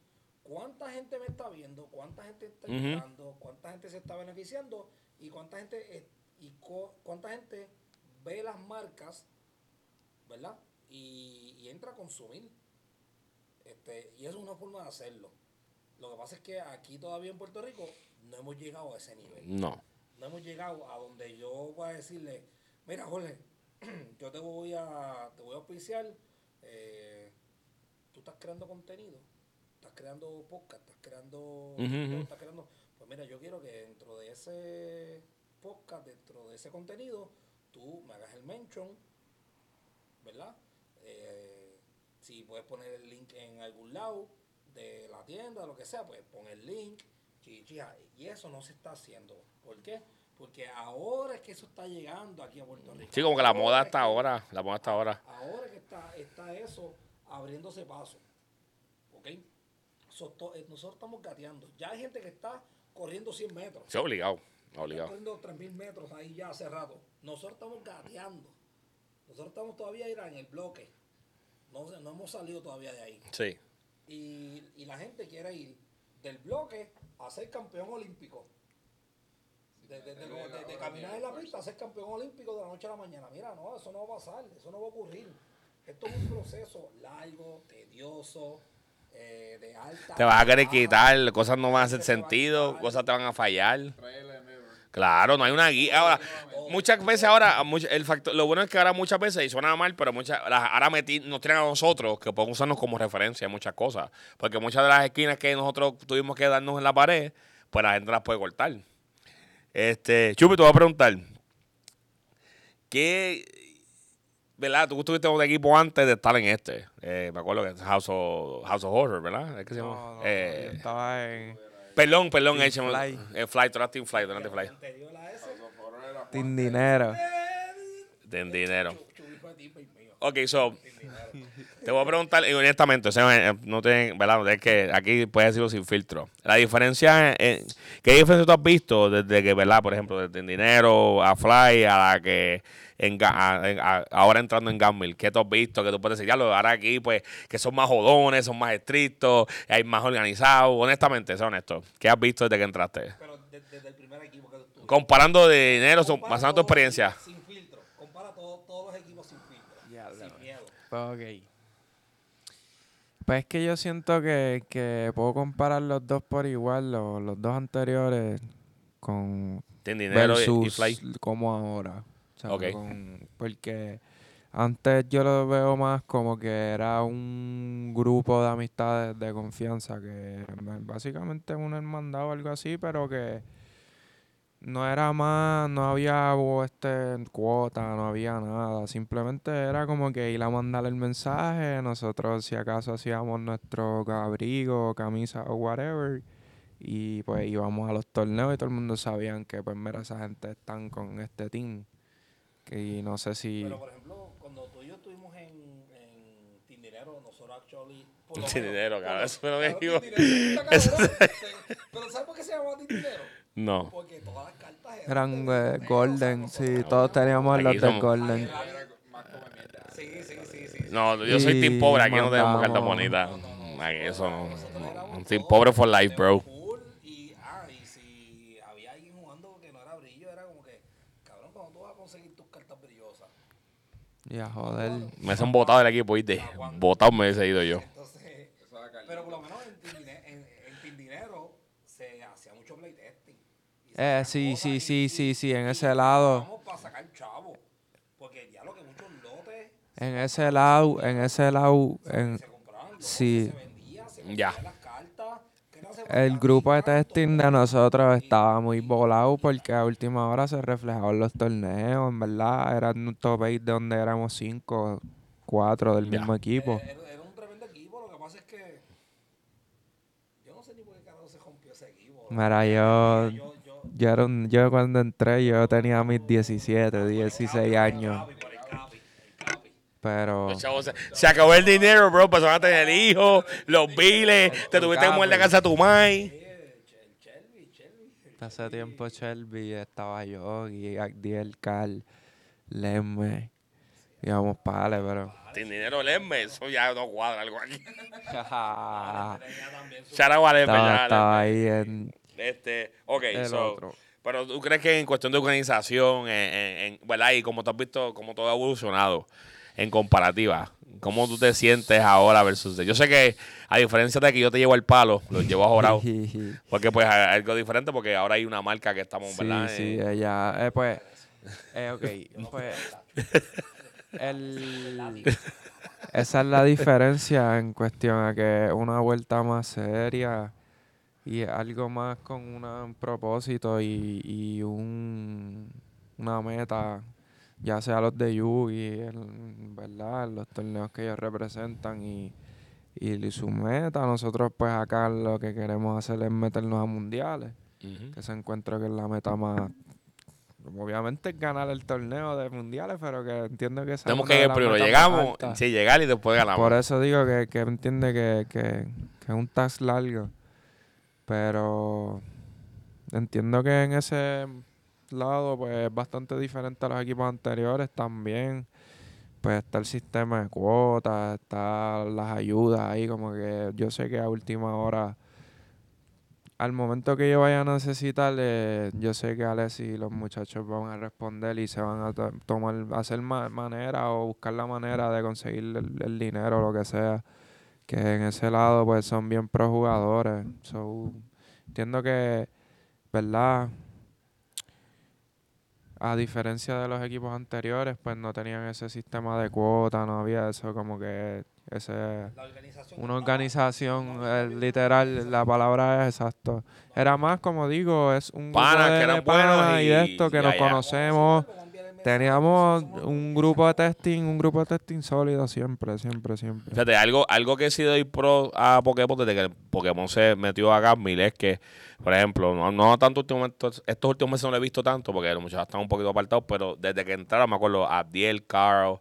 cuánta gente me está viendo, cuánta gente está entrando, cuánta gente se está beneficiando y cuánta gente eh, y co- cuánta gente ve las marcas, ¿verdad? Y, y entra a consumir. Este, y eso es una forma de hacerlo. Lo que pasa es que aquí todavía en Puerto Rico no hemos llegado a ese nivel No. No hemos llegado a donde yo voy a decirle, mira Jorge, <clears throat> yo te voy a, te voy a auspiciar, eh, tú estás creando contenido, estás creando podcast, estás creando, estás creando, pues mira, yo quiero que dentro de ese podcast, dentro de ese contenido, tú me hagas el mention, ¿verdad? Eh, si puedes poner el link en algún lado de la tienda, lo que sea, pues pon el link. Y eso no se está haciendo. ¿Por qué? Porque ahora es que eso está llegando aquí a Puerto Rico. Sí, como que la moda es hasta que- ahora. La moda hasta ahora. Ahora que está, está eso abriéndose paso. ¿Ok? Eh, nosotros estamos gateando. Ya hay gente que está corriendo 100 metros. Sí, obligado. Obligado. corriendo 3.000 metros ahí ya hace rato. Nosotros estamos gateando. Nosotros estamos todavía en el bloque. No, no hemos salido todavía de ahí. Sí. Y, y la gente quiere ir del bloque a ser campeón olímpico. De, de- de- de- de caminar en la pista a ser campeón olímpico de la noche a la mañana. Mira, no, eso no va a pasar, eso no va a ocurrir. Esto es un proceso largo, tedioso, eh, de alta. Te vas a querer quitar, cosas no van a hacer sentido, cosas te van a fallar. Claro, no hay una guía. Ahora, muchas veces ahora, el factor, lo bueno es que ahora muchas veces, y suena mal, pero muchas, ahora metí, nos tienen a nosotros que podemos usarnos como referencia en muchas cosas. Porque muchas de las esquinas que nosotros tuvimos que darnos en la pared, pues la gente las puede cortar. Este, Chupi, te voy a preguntar. ¿Qué, verdad? Tú estuviste en un equipo antes de estar en este. Eh, me acuerdo que es House of, House of Horror, ¿verdad? ¿Es que se llama? No, no, Eh, yo estaba en perdón, perdón, Team échame- Fly. eh, Fly, Team Fly, Team Fly. Team Dinero. Den dinero. Ok, so, te voy a preguntar, y honestamente, o sea, eh, no te, ¿verdad? Es que aquí puedes decirlo sin filtro. La diferencia, en, ¿qué diferencia tú has visto desde que, ¿verdad? Por ejemplo, desde en dinero a Fly a la que en, Ga- a- en- a- ahora entrando en Gamble? ¿Qué tú has visto? Que tú puedes decir, ya lo ahora aquí, pues, que son más jodones, son más estrictos, hay más organizados. Honestamente, sé honesto. ¿Qué has visto desde que entraste? Pero de- desde el primer equipo que tú. Comparando de dinero, son- basando tu experiencia. Sin filtro. Compara todo- todos los equipos sin filtro. Ya, sin miedo. Pues ok. Pues es que yo siento que, que puedo comparar los dos por igual, los, los dos anteriores, con En dinero y- y, Fly. como ahora. O sea, Ok. con- porque antes yo lo veo más como que era un grupo de amistades de confianza, que básicamente una hermandad o algo así, pero que no era más, no había este cuota, no había nada, simplemente era como que ir a mandar el mensaje, nosotros si acaso hacíamos nuestro abrigo, camisa o whatever, y pues íbamos a los torneos y todo el mundo sabían que pues mira, esa gente están con este team. Que y no sé si Pero por ejemplo, cuando tú y yo estuvimos en, en Tindinero, nosotros actually. Tindinero, cabrón, eso me lo digo. Tindinero, está <laughs> cabrón. Se- Pero ¿sabes por qué se llamaba Tindinero? No. Porque todas las cartas eran de eh, torneo, o sea, golden, sí, todos teníamos los de golden. Sí, sí, sí, sí. No, yo soy team pobre, aquí no tenemos cartas bonitas. No, no, no, Ay, eso no. team pobre for life, bro. full Y, ah, y si había alguien jugando que no era brillo, era como que, cabrón, cuando tú vas a conseguir tus cartas brillosas. Y a joder. Me han botado del equipo, ¿viste? Botado me he ido yo. Entonces, pero por lo menos en Tindine- en, en Tindinero se hacía mucho playtesting. Eh, sí, sí, y- sí, y- sí, sí, en y ese lado. Vamos para sacar chavo. Porque ya lo que muchos lotes En ese lado, en ese lado, en, se compraban, sí. se vendía, se Ya. vendían las cartas. que no se el grupo de testing de nosotros estaba muy volado porque a última hora se reflejaban los torneos, en verdad. Era un top 8 de donde éramos 5, 4 del Ya. mismo equipo. Eh, Era, era un tremendo equipo. Lo que pasa es que yo no sé ni por qué carajo se rompió ese equipo. Mira, yo, yo, yo yo, era un- yo cuando entré yo tenía mis 17, 16 años. Capi, por el Capi, el Capi. Pero Los chavos, se, se acabó el dinero, bro. Pasaron a tener hijos, los biles, te tuviste que mover de casa a tu mai. Hace tiempo Shelby estaba yo, y Agdiel, Carl, Lemme, Íbamos pales, pero. Sin dinero, Lerme, eso ya no cuadra algo aquí. estaba, <laughs> Shout out a Lerme, ya, estaba ahí en Este, ok, el so, otro. pero tú crees que en cuestión de organización, en, en- en- ¿verdad? Y como tú has visto, como todo ha evolucionado en comparativa, ¿cómo tú te sientes ahora versus... Yo sé que a diferencia de que yo te llevo el palo, lo <laughs> llevo ahorrado, <laughs> porque pues algo diferente porque ahora hay una marca que estamos, Sí, ¿verdad? sí, Eh, ella, eh, pues, eh, ok, pues, el, esa es la diferencia en cuestión a que una vuelta más seria y algo más con una- un propósito y, y un, una meta, ya sea los de Yugi, el- ¿verdad? Los torneos que ellos representan y, y su meta. Nosotros pues acá lo que queremos hacer es meternos a mundiales que se encuentra que es la meta más obviamente es ganar el torneo de mundiales pero que entiendo que Tenemos que primero, llegamos, sí, llegar y después ganamos. por eso digo que, que entiende que, que, que es un task largo pero entiendo que en ese lado pues es bastante diferente a los equipos anteriores también pues está el sistema de cuotas, está las ayudas ahí, como que yo sé que a última hora, al momento que yo vaya a necesitar, eh, yo sé que Alex y los muchachos van a responder y se van a to- tomar, hacer ma- manera o buscar la manera de conseguir el, el dinero o lo que sea, que en ese lado pues son bien pro jugadores. So, entiendo que, ¿verdad? A diferencia de los equipos anteriores, pues no tenían ese sistema de cuota, no había eso como que ese organización una organización eh, literal, la palabra es exacto. Era más como digo, es un grupo Panas de, que eran buenos y y de esto que ya, nos ya. conocemos. Teníamos un grupo de testing, un grupo de testing sólido siempre, siempre, siempre. Fíjate, algo, algo que sí doy pro a Pokémon desde que Pokémon se metió a Gamil es que, por ejemplo, no, no tanto últimamente, estos últimos meses no lo he visto tanto porque los muchachos están un poquito apartados, pero desde que entraron, me acuerdo, Abdiel, Carl,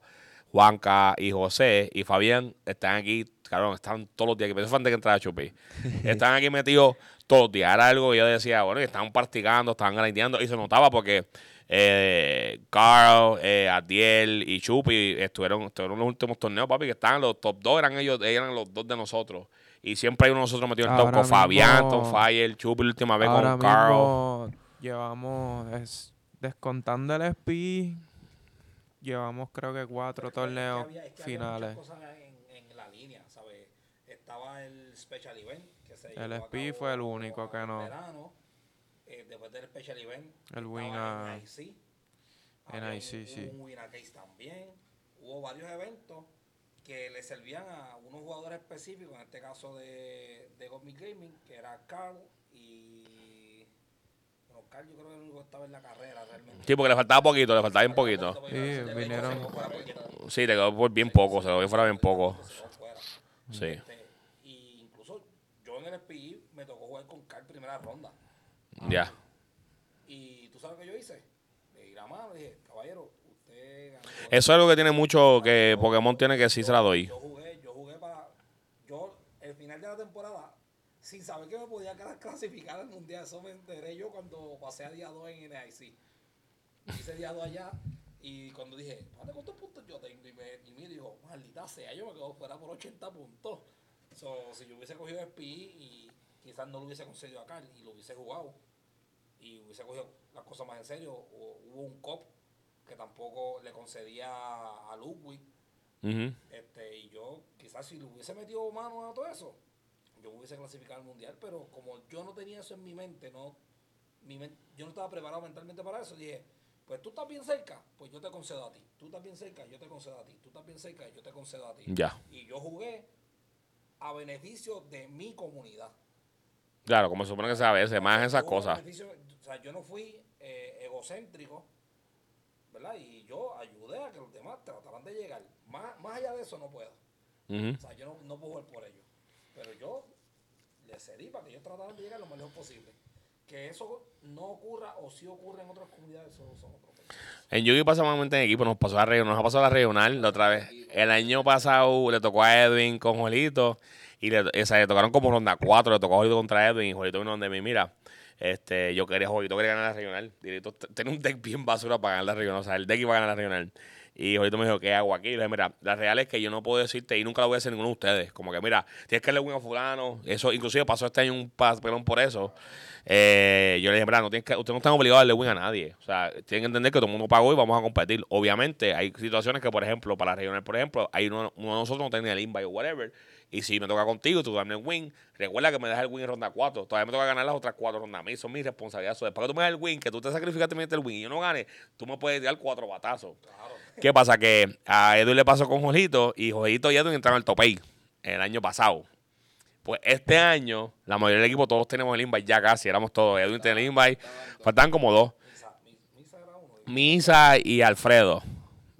Juanca y José y Fabián están aquí, claro, están todos los días aquí, pero eso fue antes que entrara Chupi. <laughs> están aquí metidos todos los días. Era algo que yo decía, bueno, y estaban practicando, estaban grandeando y se notaba porque eh, Carl, eh, Adiel y Chupi estuvieron, estuvieron los últimos torneos, papi, que estaban los top 2, eran ellos, eran los dos de nosotros. Y siempre hay uno de nosotros metido en el top con Fabián, Tom Fire, Chupi la última vez Ahora con Carl. mismo llevamos, es, descontando el SP, llevamos creo que cuatro Pero es que- es que torneos había- es que había finales. cosas en, en la línea, ¿sabes? Estaba el Special Event, que se El llevó a SP cabo fue el único que no. verano. Eh, después del Special Event, El win a-. NIC, Había un- sí. Un Win a Case también. Hubo varios eventos que le servían a unos jugadores específicos, en este caso de, de Godmil Gaming, que era Carl y... Bueno, Carl yo creo que el único que estaba en la carrera realmente. Sí, porque le faltaba poquito, le faltaba bien poquito. Sí, se le quedó- vinieron- Sí, le quedó por bien poco, se lo vi fuera bien poco. Sí. Este, y incluso yo en el SPI me tocó jugar con Carl primera ronda. Ya. Y tú sabes lo que yo hice. Le di la mano y dije, caballero, usted ganó. Eso es algo que tiene mucho que Pokémon tiene que sí se la doy. Yo jugué, yo jugué para. Yo, el final de la temporada, sin saber que me podía quedar clasificar al mundial, eso me enteré yo cuando pasé a día 2 en NIC. Hice día 2 allá y cuando dije, ¿dónde cuántos puntos yo tengo? Y, me, y me dijo, maldita sea, yo me quedo fuera por 80 puntos. So, si yo hubiese cogido SPI y quizás no lo hubiese conseguido acá y lo hubiese jugado y hubiese cogido las cosas más en serio, o hubo un cop que tampoco le concedía a Ludwig este, y yo, quizás si le hubiese metido mano a todo eso, yo hubiese clasificado al mundial, pero como yo no tenía eso en mi mente, no, mi men- yo no estaba preparado mentalmente para eso, dije, pues tú estás bien cerca, pues yo te concedo a ti. Tú estás bien cerca, yo te concedo a ti. Tú estás bien cerca, yo te concedo a ti. Ya. Y yo jugué a beneficio de mi comunidad. Claro, como se supone que se a veces, más esas cosas. o sea, yo no fui eh, egocéntrico, ¿verdad? Y yo ayudé a que los demás trataran de llegar. Más, más allá de eso no puedo. Ujú. O sea, yo no, no puedo jugar por ellos. Pero yo les cedí para que ellos trataran de llegar lo más lejos posible. Que eso no ocurra o sí ocurre en otras comunidades, eso son otros. En Yugi pasa normalmente en equipo, nos pasó a regional, nos ha pasado la regional la otra vez. El año pasado le tocó a Edwin con Jolito y le, o sea, le tocaron como ronda 4, le tocó a Jolito contra Edwin y Jolito vino donde mí, mira, este, yo quería, Jolito quería ganar la regional. Directo, tenía un deck bien basura para ganar la regional, o sea, el deck iba a ganar la regional. Y ahorita me dijo, ¿qué hago aquí? Y le dije, mira, la real es que yo no puedo decirte y nunca lo voy a hacer ninguno de ustedes. Como que, mira, tienes que darle win a fulano. Eso, inclusive pasó este año un pas- pelón por eso. Eh, yo le dije, mira, no tienes que, ustedes no están obligados a darle win a nadie. O sea, tienen que entender que todo el mundo pagó y vamos a competir. Obviamente, hay situaciones que, por ejemplo, para la regional, por ejemplo, hay uno, de nosotros no tiene el invite o whatever. Y si me toca contigo, tú dame el win. Recuerda que me das el win en ronda 4. Todavía me toca ganar las otras 4 rondas. A mí, eso es mi responsabilidad. So, después que tú me das el win, que tú te sacrificaste y el win y yo no gane, tú me puedes dar cuatro batazos. ¿Qué pasa? Que a Edwin le pasó con Jorgito y Jorgito y Edwin entraron al topey el año pasado. Pues este año, la mayoría del equipo, todos tenemos el invite ya casi, éramos todos. Edwin tenía el invite, faltaban como dos. Misa, mi- Misa era uno. y- Misa y Alfredo.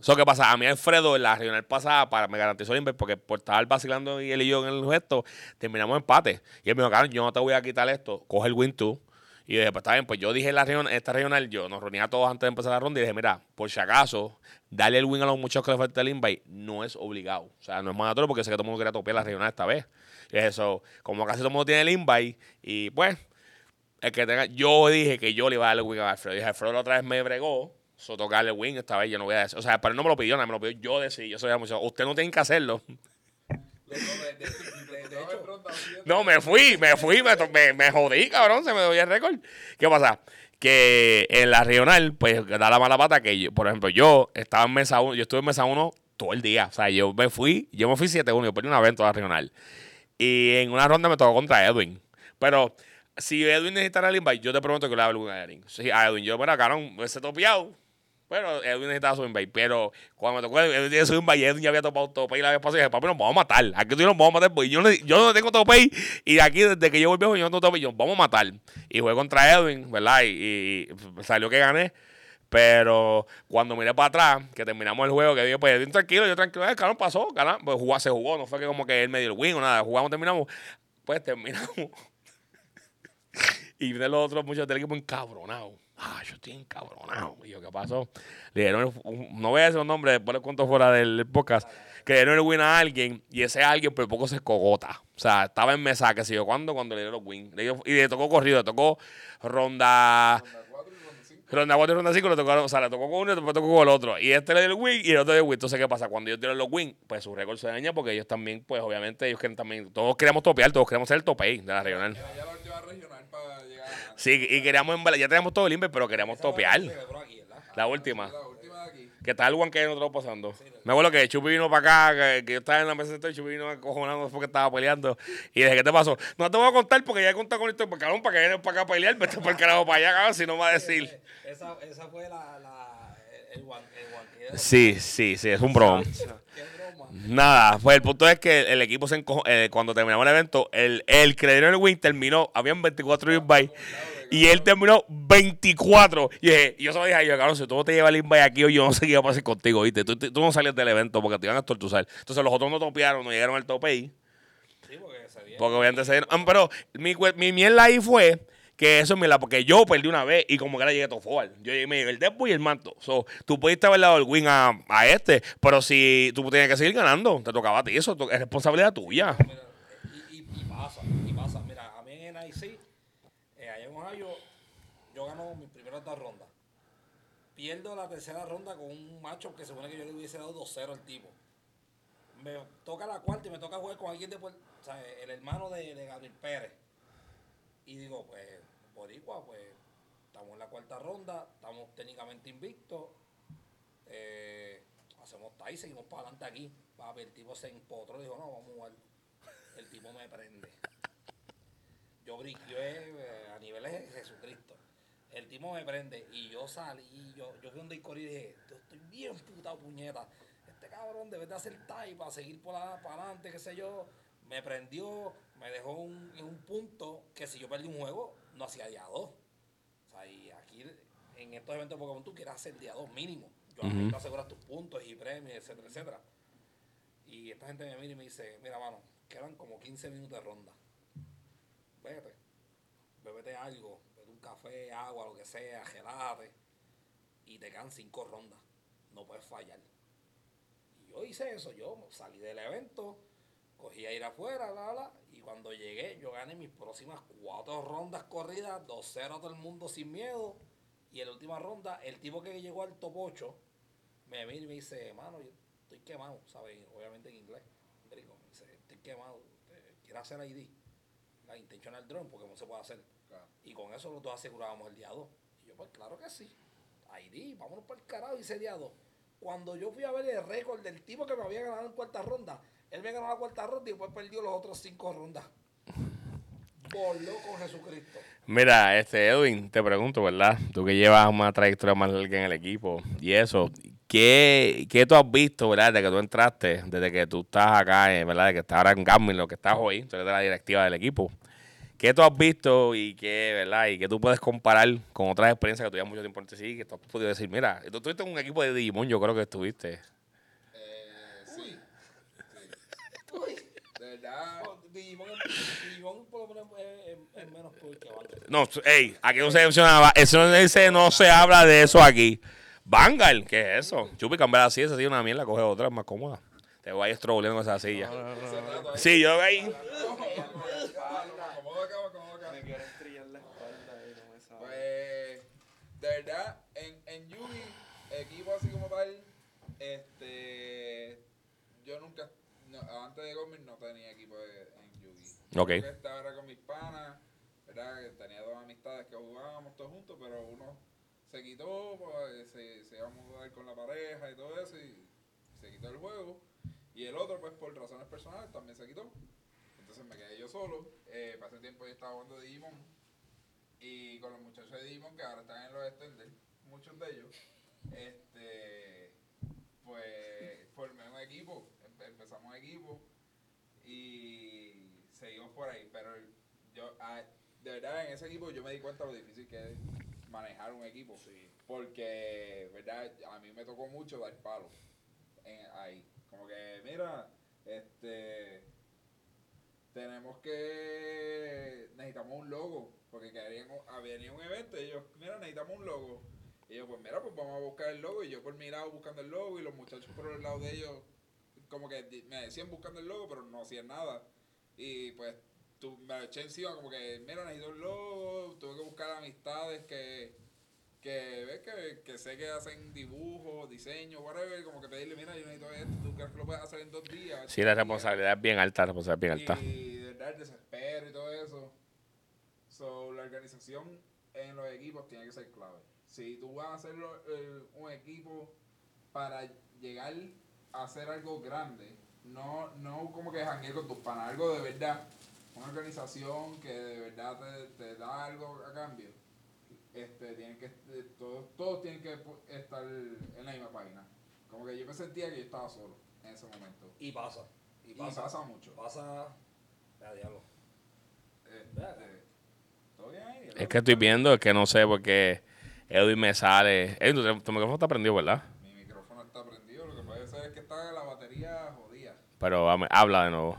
Eso que pasa, a mí Alfredo en la regional pasada para, me garantizó invite porque por estar vacilando y él y yo en el gesto, terminamos empate. Y él me dijo, Carlos, yo no te voy a quitar esto, coge el win tú. Y yo dije, pues está bien, pues yo dije en la regional, esta regional, yo nos reunía a todos antes de empezar la ronda y dije, mira, por si acaso, darle el win a los muchachos que les falta el invite no es obligado. O sea, no es mandatorio porque sé que todo el mundo quería topear la regional esta vez. Y es eso, como casi todo el mundo tiene el invite, y pues, el que tenga, yo dije que yo le iba a darle el win a Alfredo. Dije, Alfredo la otra vez me bregó, so tocarle win, esta vez yo no voy a decir. O sea, pero él no me lo pidió, nada, me lo pidió yo decir. Yo soy mucho. Usted no tiene que hacerlo. No, me fui, me fui, me, me, jodí, cabrón, se me dio el récord. ¿Qué pasa? Que en la regional, pues da la mala pata que, yo, por ejemplo, yo estaba en mesa 1, yo estuve en mesa 1 todo el día. O sea, yo me fui, yo me fui 7-1, yo perdí una vez en la regional. Y en una ronda me tocó contra Edwin. Pero si Edwin necesitara el invite, yo te prometo que le hago a Edwin. Sí, a Edwin, yo, mira, cabrón, ese topeado. Pero Edwin necesitaba su invite. Pero cuando me tocó Edwin tiene su invite, y Edwin ya había topado tope y la vez pasada, y dije, papi, nos vamos a matar. Aquí tú nos vamos a matar. Porque yo no, yo no tengo tope y aquí, desde que yo volví, yo no tengo tope y yo, vamos a matar. Y jugué contra Edwin, ¿verdad? Y, y salió que gané. Pero cuando miré para atrás, que terminamos el juego, que dije, pues Edwin tranquilo, yo tranquilo, eh, cabrón, pasó, ganamos. Pues jugó, se jugó, no fue que como que él me dio el win o nada. Jugamos, terminamos. Pues terminamos. <laughs> Y de los otros muchachos del equipo encabronados. Ah, yo estoy encabronado. Y yo, ¿qué pasó? Le dieron, no voy a decir un nombre, después le cuento fuera del podcast, que le dieron el win a alguien y ese alguien por poco se cogota. O sea, estaba en mesa, que sé yo, cuándo, cuando le dieron el win. Y le tocó corrido, le tocó ronda... Ronda 4 y ronda 5 le tocó, o sea, le tocó con uno y después tocó con el otro. Y este le dio el win y el otro le dio el win. Entonces, ¿qué pasa? Cuando ellos dieron los win, pues su récord se daña porque ellos también, pues obviamente, ellos quieren también, todos queremos topear, todos queremos ser el topey de la regional. Ya lo lleva regional para llegar a Sí, y queríamos, ya teníamos todo el invite, pero queríamos esa topear. la ¿verdad? La última. la última de aquí. Que está el one que nosotros pasando. Me acuerdo que Chupi vino para acá, que, que yo estaba en la mesa y Chupi vino acojonado porque estaba peleando. Y dije, ¿qué te pasó? No te voy a contar porque ya he contado con esto, porque cabrón, para que vienes para acá a pelear, vete por el carajo para allá, cabrón, si no me va a decir. Esa, esa fue la, la, el, guan, el guanqueo. Sí, sí, sí, es un broma. Nada, pues el punto es que el equipo se encojó, eh, cuando terminamos el evento, el, el que le dieron el win terminó, habían 24 invite y él terminó 24. Y dije- yo se lo dije a ellos, cabrón, si tú no te llevas el invite aquí yo no sé qué iba a pasar contigo, ¿viste? Tú, tú no salías del evento porque te iban a tortuzar. Entonces los otros no topearon, no llegaron al tope ahí. Sí, porque se. Porque obviamente se dieron- ah, Pero mi, mi mierda ahí fue que eso es mierda, porque yo perdí una vez y como que era llegué todo forward. Yo me llegué el Deadpool y el manto. So, tú pudiste haber dado el win a, a este, pero si tú tienes que seguir ganando, te tocaba a ti. Eso es responsabilidad tuya. Y, y, y pasa, y pasa. Mira, a mí en NIC, eh, allá en Ohio, yo gano mis primeras dos rondas. Pierdo la tercera ronda con un macho que se supone que yo le hubiese dado 2-0 al tipo. Me toca la cuarta y me toca jugar con alguien de o sea, el hermano de, de Gabriel Pérez. Y digo, pues, Boricua, pues, estamos en la cuarta ronda, estamos técnicamente invictos. Eh, hacemos tie, seguimos para adelante aquí. Papi, el tipo se empotró y dijo, no, vamos a jugar. El tipo me prende. Yo briqué eh, a niveles de Jesucristo. El tipo me prende y yo salí, yo, yo fui el Cori y dije, yo estoy bien puta puñeta. Este cabrón debe de hacer tie para seguir por la, para adelante, qué sé yo. Me prendió, me dejó un, un punto que si yo perdí un juego, no hacía día dos. O sea, y aquí en estos eventos de Pokémon tú quieres hacer día dos mínimo. Yo te aseguras tus puntos y premios, etcétera, etcétera. Y esta gente me mira y me dice, mira, mano, quedan como 15 minutos de ronda. Vete, bébete algo, bebe un café, agua, lo que sea, gelate. Y te quedan cinco rondas. No puedes fallar. Y yo hice eso, yo salí del evento, cogí a ir afuera, la, la, y cuando llegué, yo gané mis próximas cuatro rondas corridas, 2-0 a todo el mundo sin miedo. Y en la última ronda, el tipo que llegó al top 8 me mira y me dice, mano, yo estoy quemado, ¿sabes? Obviamente en inglés. Gringo, me dice, estoy quemado, ¿quieres hacer ID? La intentional drone, porque no se puede hacer. Y con eso los dos asegurábamos el día 2. Y yo, pues claro que sí. ID, vámonos por el carajo, y ese día 2. Cuando yo fui a ver el récord del tipo que me había ganado en cuarta ronda, él me ganó la cuarta ronda y después perdió los otros cinco rondas. Voló con Jesucristo. Mira, este Edwin, te pregunto, ¿verdad? Tú que llevas una trayectoria más larga en el equipo y eso, ¿qué, qué tú has visto, verdad, desde que tú entraste, desde que tú estás acá, eh, ¿verdad? De que estás ahora en Garmin, lo que estás hoy, tú eres de la directiva del equipo. ¿Qué tú has visto y qué, verdad? Y qué tú puedes comparar con otras experiencias que tú llevas mucho tiempo en sí, que tú has podido decir, mira, tú estuviste en un equipo de Digimon, yo creo que estuviste. Eh, sí. sí. De verdad. Oh, Digimon, Digimon por lo menos es, es- es menos cool que Vanguard. No, ey, aquí no se mencionaba, eso no, ese no se habla de eso aquí. Vanguard, ¿qué es eso? Chupi, cambiar así, esa silla una mierda, coge otra, es más cómoda. Te voy a ir con esa silla. Sí, yo ahí. Pues, de verdad, en, en Yugi, equipo así como tal, este, yo nunca, no, antes de Gourmet no tenía equipo de- en Ok. Estaba era con mis panas, ¿verdad? Tenía dos amistades que jugábamos todos juntos, pero uno se quitó, pues, se, se iba a mudar con la pareja y todo eso, y se quitó el juego. Y el otro, pues por razones personales, también se quitó. Entonces me quedé yo solo. Eh, ese tiempo yo estaba jugando Digimon. Y con los muchachos de Digimon que ahora están en los extenders, muchos de ellos, este, pues formé un equipo, empe- empezamos equipo y seguimos por ahí. Pero yo, ah, de verdad, en ese equipo yo me di cuenta lo difícil que es manejar un equipo. Porque, verdad, a mí me tocó mucho dar palo en, ahí. Como que, mira, este tenemos que necesitamos un logo porque querían había venía un evento y ellos mira necesitamos un logo y yo pues mira pues vamos a buscar el logo y yo por mi lado buscando el logo y los muchachos por el lado de ellos como que me decían buscando el logo pero no hacían nada y pues tú, me eché encima como que mira necesito el logo tuve que buscar amistades que que ves que, que sé que hacen dibujos, diseños, whatever, como que pedirle, mira, yo necesito esto, tú crees que lo puedes hacer en dos días. Sí, la responsabilidad es bien alta, la responsabilidad es bien alta. Y de verdad el desespero y todo eso. So, la organización en los equipos tiene que ser clave. Si tú vas a hacer lo- eh, un equipo para llegar a hacer algo grande, no, no como que janguear con tus panas, algo de verdad, una organización que de verdad te, te da algo a cambio, este, tienen que, eh, todos, todos tienen que estar en la misma página. Como que yo me sentía que yo estaba solo en ese momento. Y pasa. Y pasa mucho. Pasa. Diablo. Este, ¿Todo bien ahí? Es que estoy viendo, es que no sé por qué Edwin me sale. Edwin, tu, tu micrófono está prendido, ¿verdad? Mi micrófono está prendido. Lo que puede ser es que está la batería jodida. Pero hame- habla de nuevo.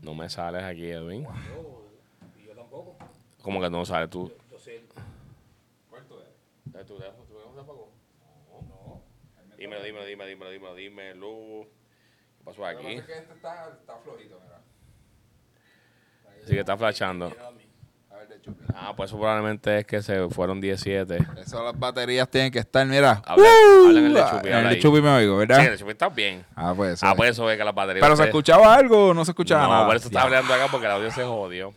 No me sales aquí, Edwin. Yo, y yo tampoco. ¿Cómo que no sales tú? Yo sé. ¿Cuánto es? ¿Tu teléfono se apagó? No. Dímelo, dímelo, dímelo, dímelo, dímelo, dímelo. ¿Qué pasó Lo que pasa aquí? es que este está, está flojito, mira. Así que está flashando. A ver, de chupi. Ah, pues eso probablemente es que se fueron 17. Eso las baterías tienen que estar, mira. Habla, habla en el de Chupi, En el de. Chupi me oigo, ¿verdad? Sí, el de Chupi está bien. Ah, pues eso. Ah, es. pues eso es que las baterías... ¿Pero se escuchaba algo o no se escuchaba No, nada? por eso está hablando acá porque el audio se jodió.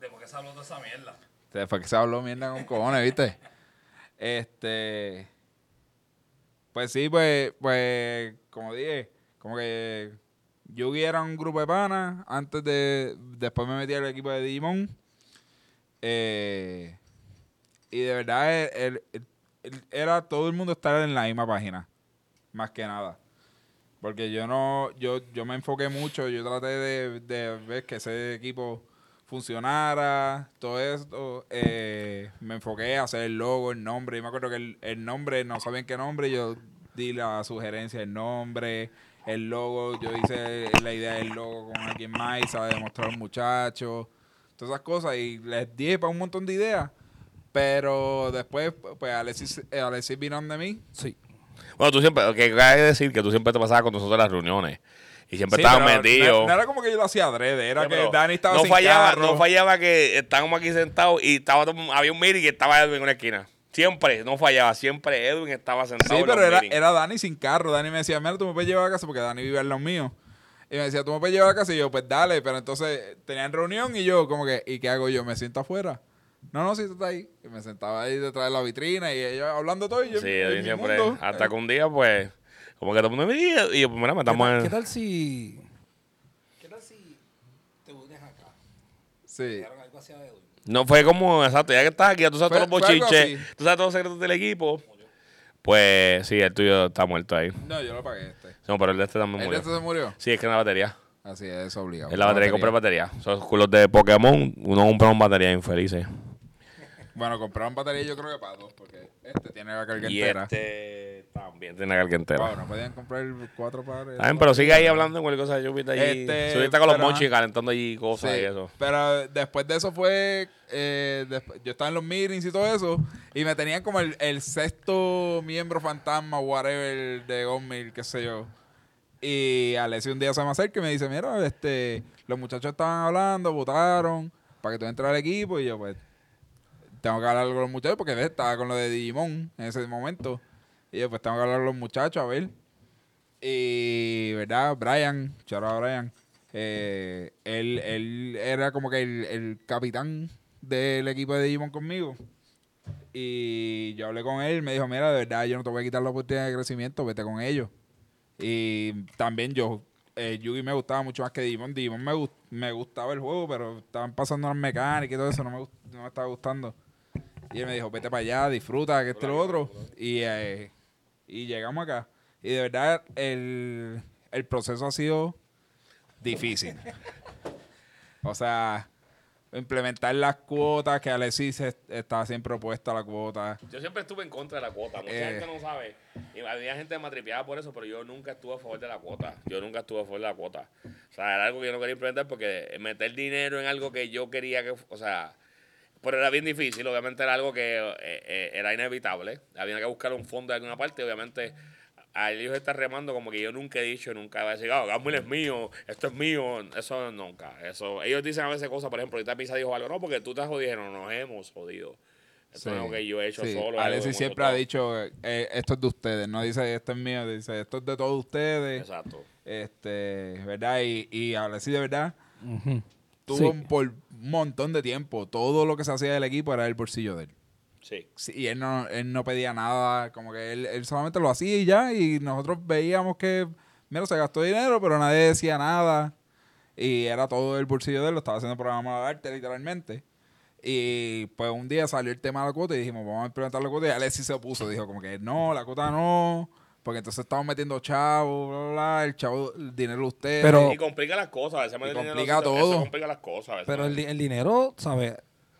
¿De por qué se habló de esa mierda? Después que se habló mierda con cojones, ¿viste? Este. Pues sí, pues, pues, como dije, como que Yugi era un grupo de panas. Antes de. Después me metí al equipo de Digimon. Eh, y de verdad, el- el- el- el- era todo el mundo estar en la misma página. Más que nada. Porque yo no. Yo, yo me enfoqué mucho. Yo traté de, ver que ese equipo funcionara, todo esto, eh, me enfoqué a hacer el logo, el nombre. Yo me acuerdo que el, el nombre, no sabían qué nombre, yo di la sugerencia del nombre, el logo, yo hice la idea del logo con alguien más y se la demostró a los muchachos, todas esas cosas, y les dije para un montón de ideas. Pero después, pues Alexis, eh, Alexis vino de mí. Sí. Bueno, tú siempre, que hay que decir que tú siempre te pasabas con nosotros en las reuniones. Y siempre Sí, estabas pero metido. No, no era como que yo lo hacía adrede, era Sí, que Dani estaba no sin fallaba, carro. no fallaba que estábamos aquí sentados y estaba todo- había un meeting y estaba Edwin en una esquina. Siempre, no fallaba. Siempre Edwin estaba sentado Sí, en los pero era, meetings. era Dani sin carro. Dani me decía, mira, tú me puedes llevar a casa porque Dani vive al lado mío. Y me decía, tú me puedes llevar a casa. Y yo, pues dale. Pero entonces tenían reunión y yo, como que, ¿y qué hago yo? ¿Me siento afuera? No, no, sí, tú estás ahí. Y me sentaba ahí detrás de la vitrina y ellos hablando todo. Y yo, Sí, mi siempre. mundo. Hasta que un día, pues, como que todo el mundo me dice, y yo, pues, mira, me estamos ¿Qué, en. qué tal si... ¿Qué tal si te unes acá? Sí. No fue como, exacto, ya que estás aquí, ya tú sabes Fue- todos los así. tú sabes todos los secretos del equipo. Pues sí, el tuyo está muerto ahí. No, yo lo pagué este. No, pero el de este también ¿El de murió. este se murió? Sí, es que en la batería. Así es, eso obligado. En la batería compré batería. Esos culos de Pokémon, uno compra una batería infelices. Bueno, compraron batería yo creo que para dos, porque este tiene la carga Y entera. este también tiene carga entera. Wow, no podían comprar cuatro pares. Bien, pero sigue ahí hablando en cualquier cosa de Jupiter allí. Este, Subiste con los ajá. calentando allí cosas Sí, y eso. Pero después de eso fue. eh, yo estaba en los meetings y todo eso. Y me tenían como el, el sexto miembro fantasma, whatever, de Gonmil, qué sé yo. Y Alessio un día se me acerca y me dice: Mira, este, los muchachos estaban hablando, votaron para que tú entres al equipo. Y yo, pues, tengo que hablar con los muchachos porque ves, estaba con lo de Digimon en ese momento. Y yo, pues, tengo que hablar con los muchachos a ver. Y, ¿verdad? Brian, charo a Brian, eh, él, él era como que el, el capitán del equipo de Digimon conmigo. Y yo hablé con él, me dijo, mira, de verdad, yo no te voy a quitar la oportunidad de crecimiento, vete con ellos. Y también yo, eh, Yugi me gustaba mucho más que Digimon. Digimon me, gust- me gustaba el juego, pero estaban pasando las mecánicas y todo eso, no me, no me estaba gustando. Y él me dijo, vete para allá, disfruta, que este lo otro. Y, eh, y llegamos acá. Y de verdad, el, el proceso ha sido difícil. <laughs> o sea, implementar las cuotas, que Alexis es- estaba siempre opuesta a la cuota. Yo siempre estuve en contra de la cuota. Mucha Eh. gente no sabe. Y había gente matripeada por eso, pero yo nunca estuve a favor de la cuota. Yo nunca estuve a favor de la cuota. O sea, era algo que yo no quería implementar porque meter dinero en algo que yo quería que. O sea. Pero era bien difícil, obviamente era algo que eh, eh, era inevitable. Había que buscar un fondo de alguna parte, obviamente a ellos están remando como que yo nunca he dicho, nunca voy a decir, ah, Gamble es mío, esto es mío, eso nunca. Eso, ellos dicen a veces cosas, por ejemplo, ahorita Pisa dijo algo, no, porque tú te jodieron, nos hemos jodido. Eso es algo que yo he hecho Sí. solo. Alexis siempre ha dicho, eh, esto es de ustedes, no dice esto es mío, dice esto es de todos ustedes. Exacto. Este, ¿verdad? Y, y Alexis de verdad Ujú. tuvo Sí. por montón de tiempo, todo lo que se hacía del equipo era el bolsillo de él. Sí. Sí, y él no, él no pedía nada, como que él, él solamente lo hacía y ya, y nosotros veíamos que, mira, se gastó dinero, pero nadie decía nada. Y era todo el bolsillo de él, lo estaba haciendo programa de arte, literalmente. Y pues un día salió el tema de la cuota y dijimos, vamos a implementar la cuota. Y Alexis se opuso, dijo como que no, la cuota no, porque entonces estamos metiendo chavo, bla, bla, bla, el chavo, el dinero de ustedes. Pero- Y complica las cosas. A veces Y dinero complica todo. Eso complica las cosas. a veces. Pero el, el dinero, ¿sabes?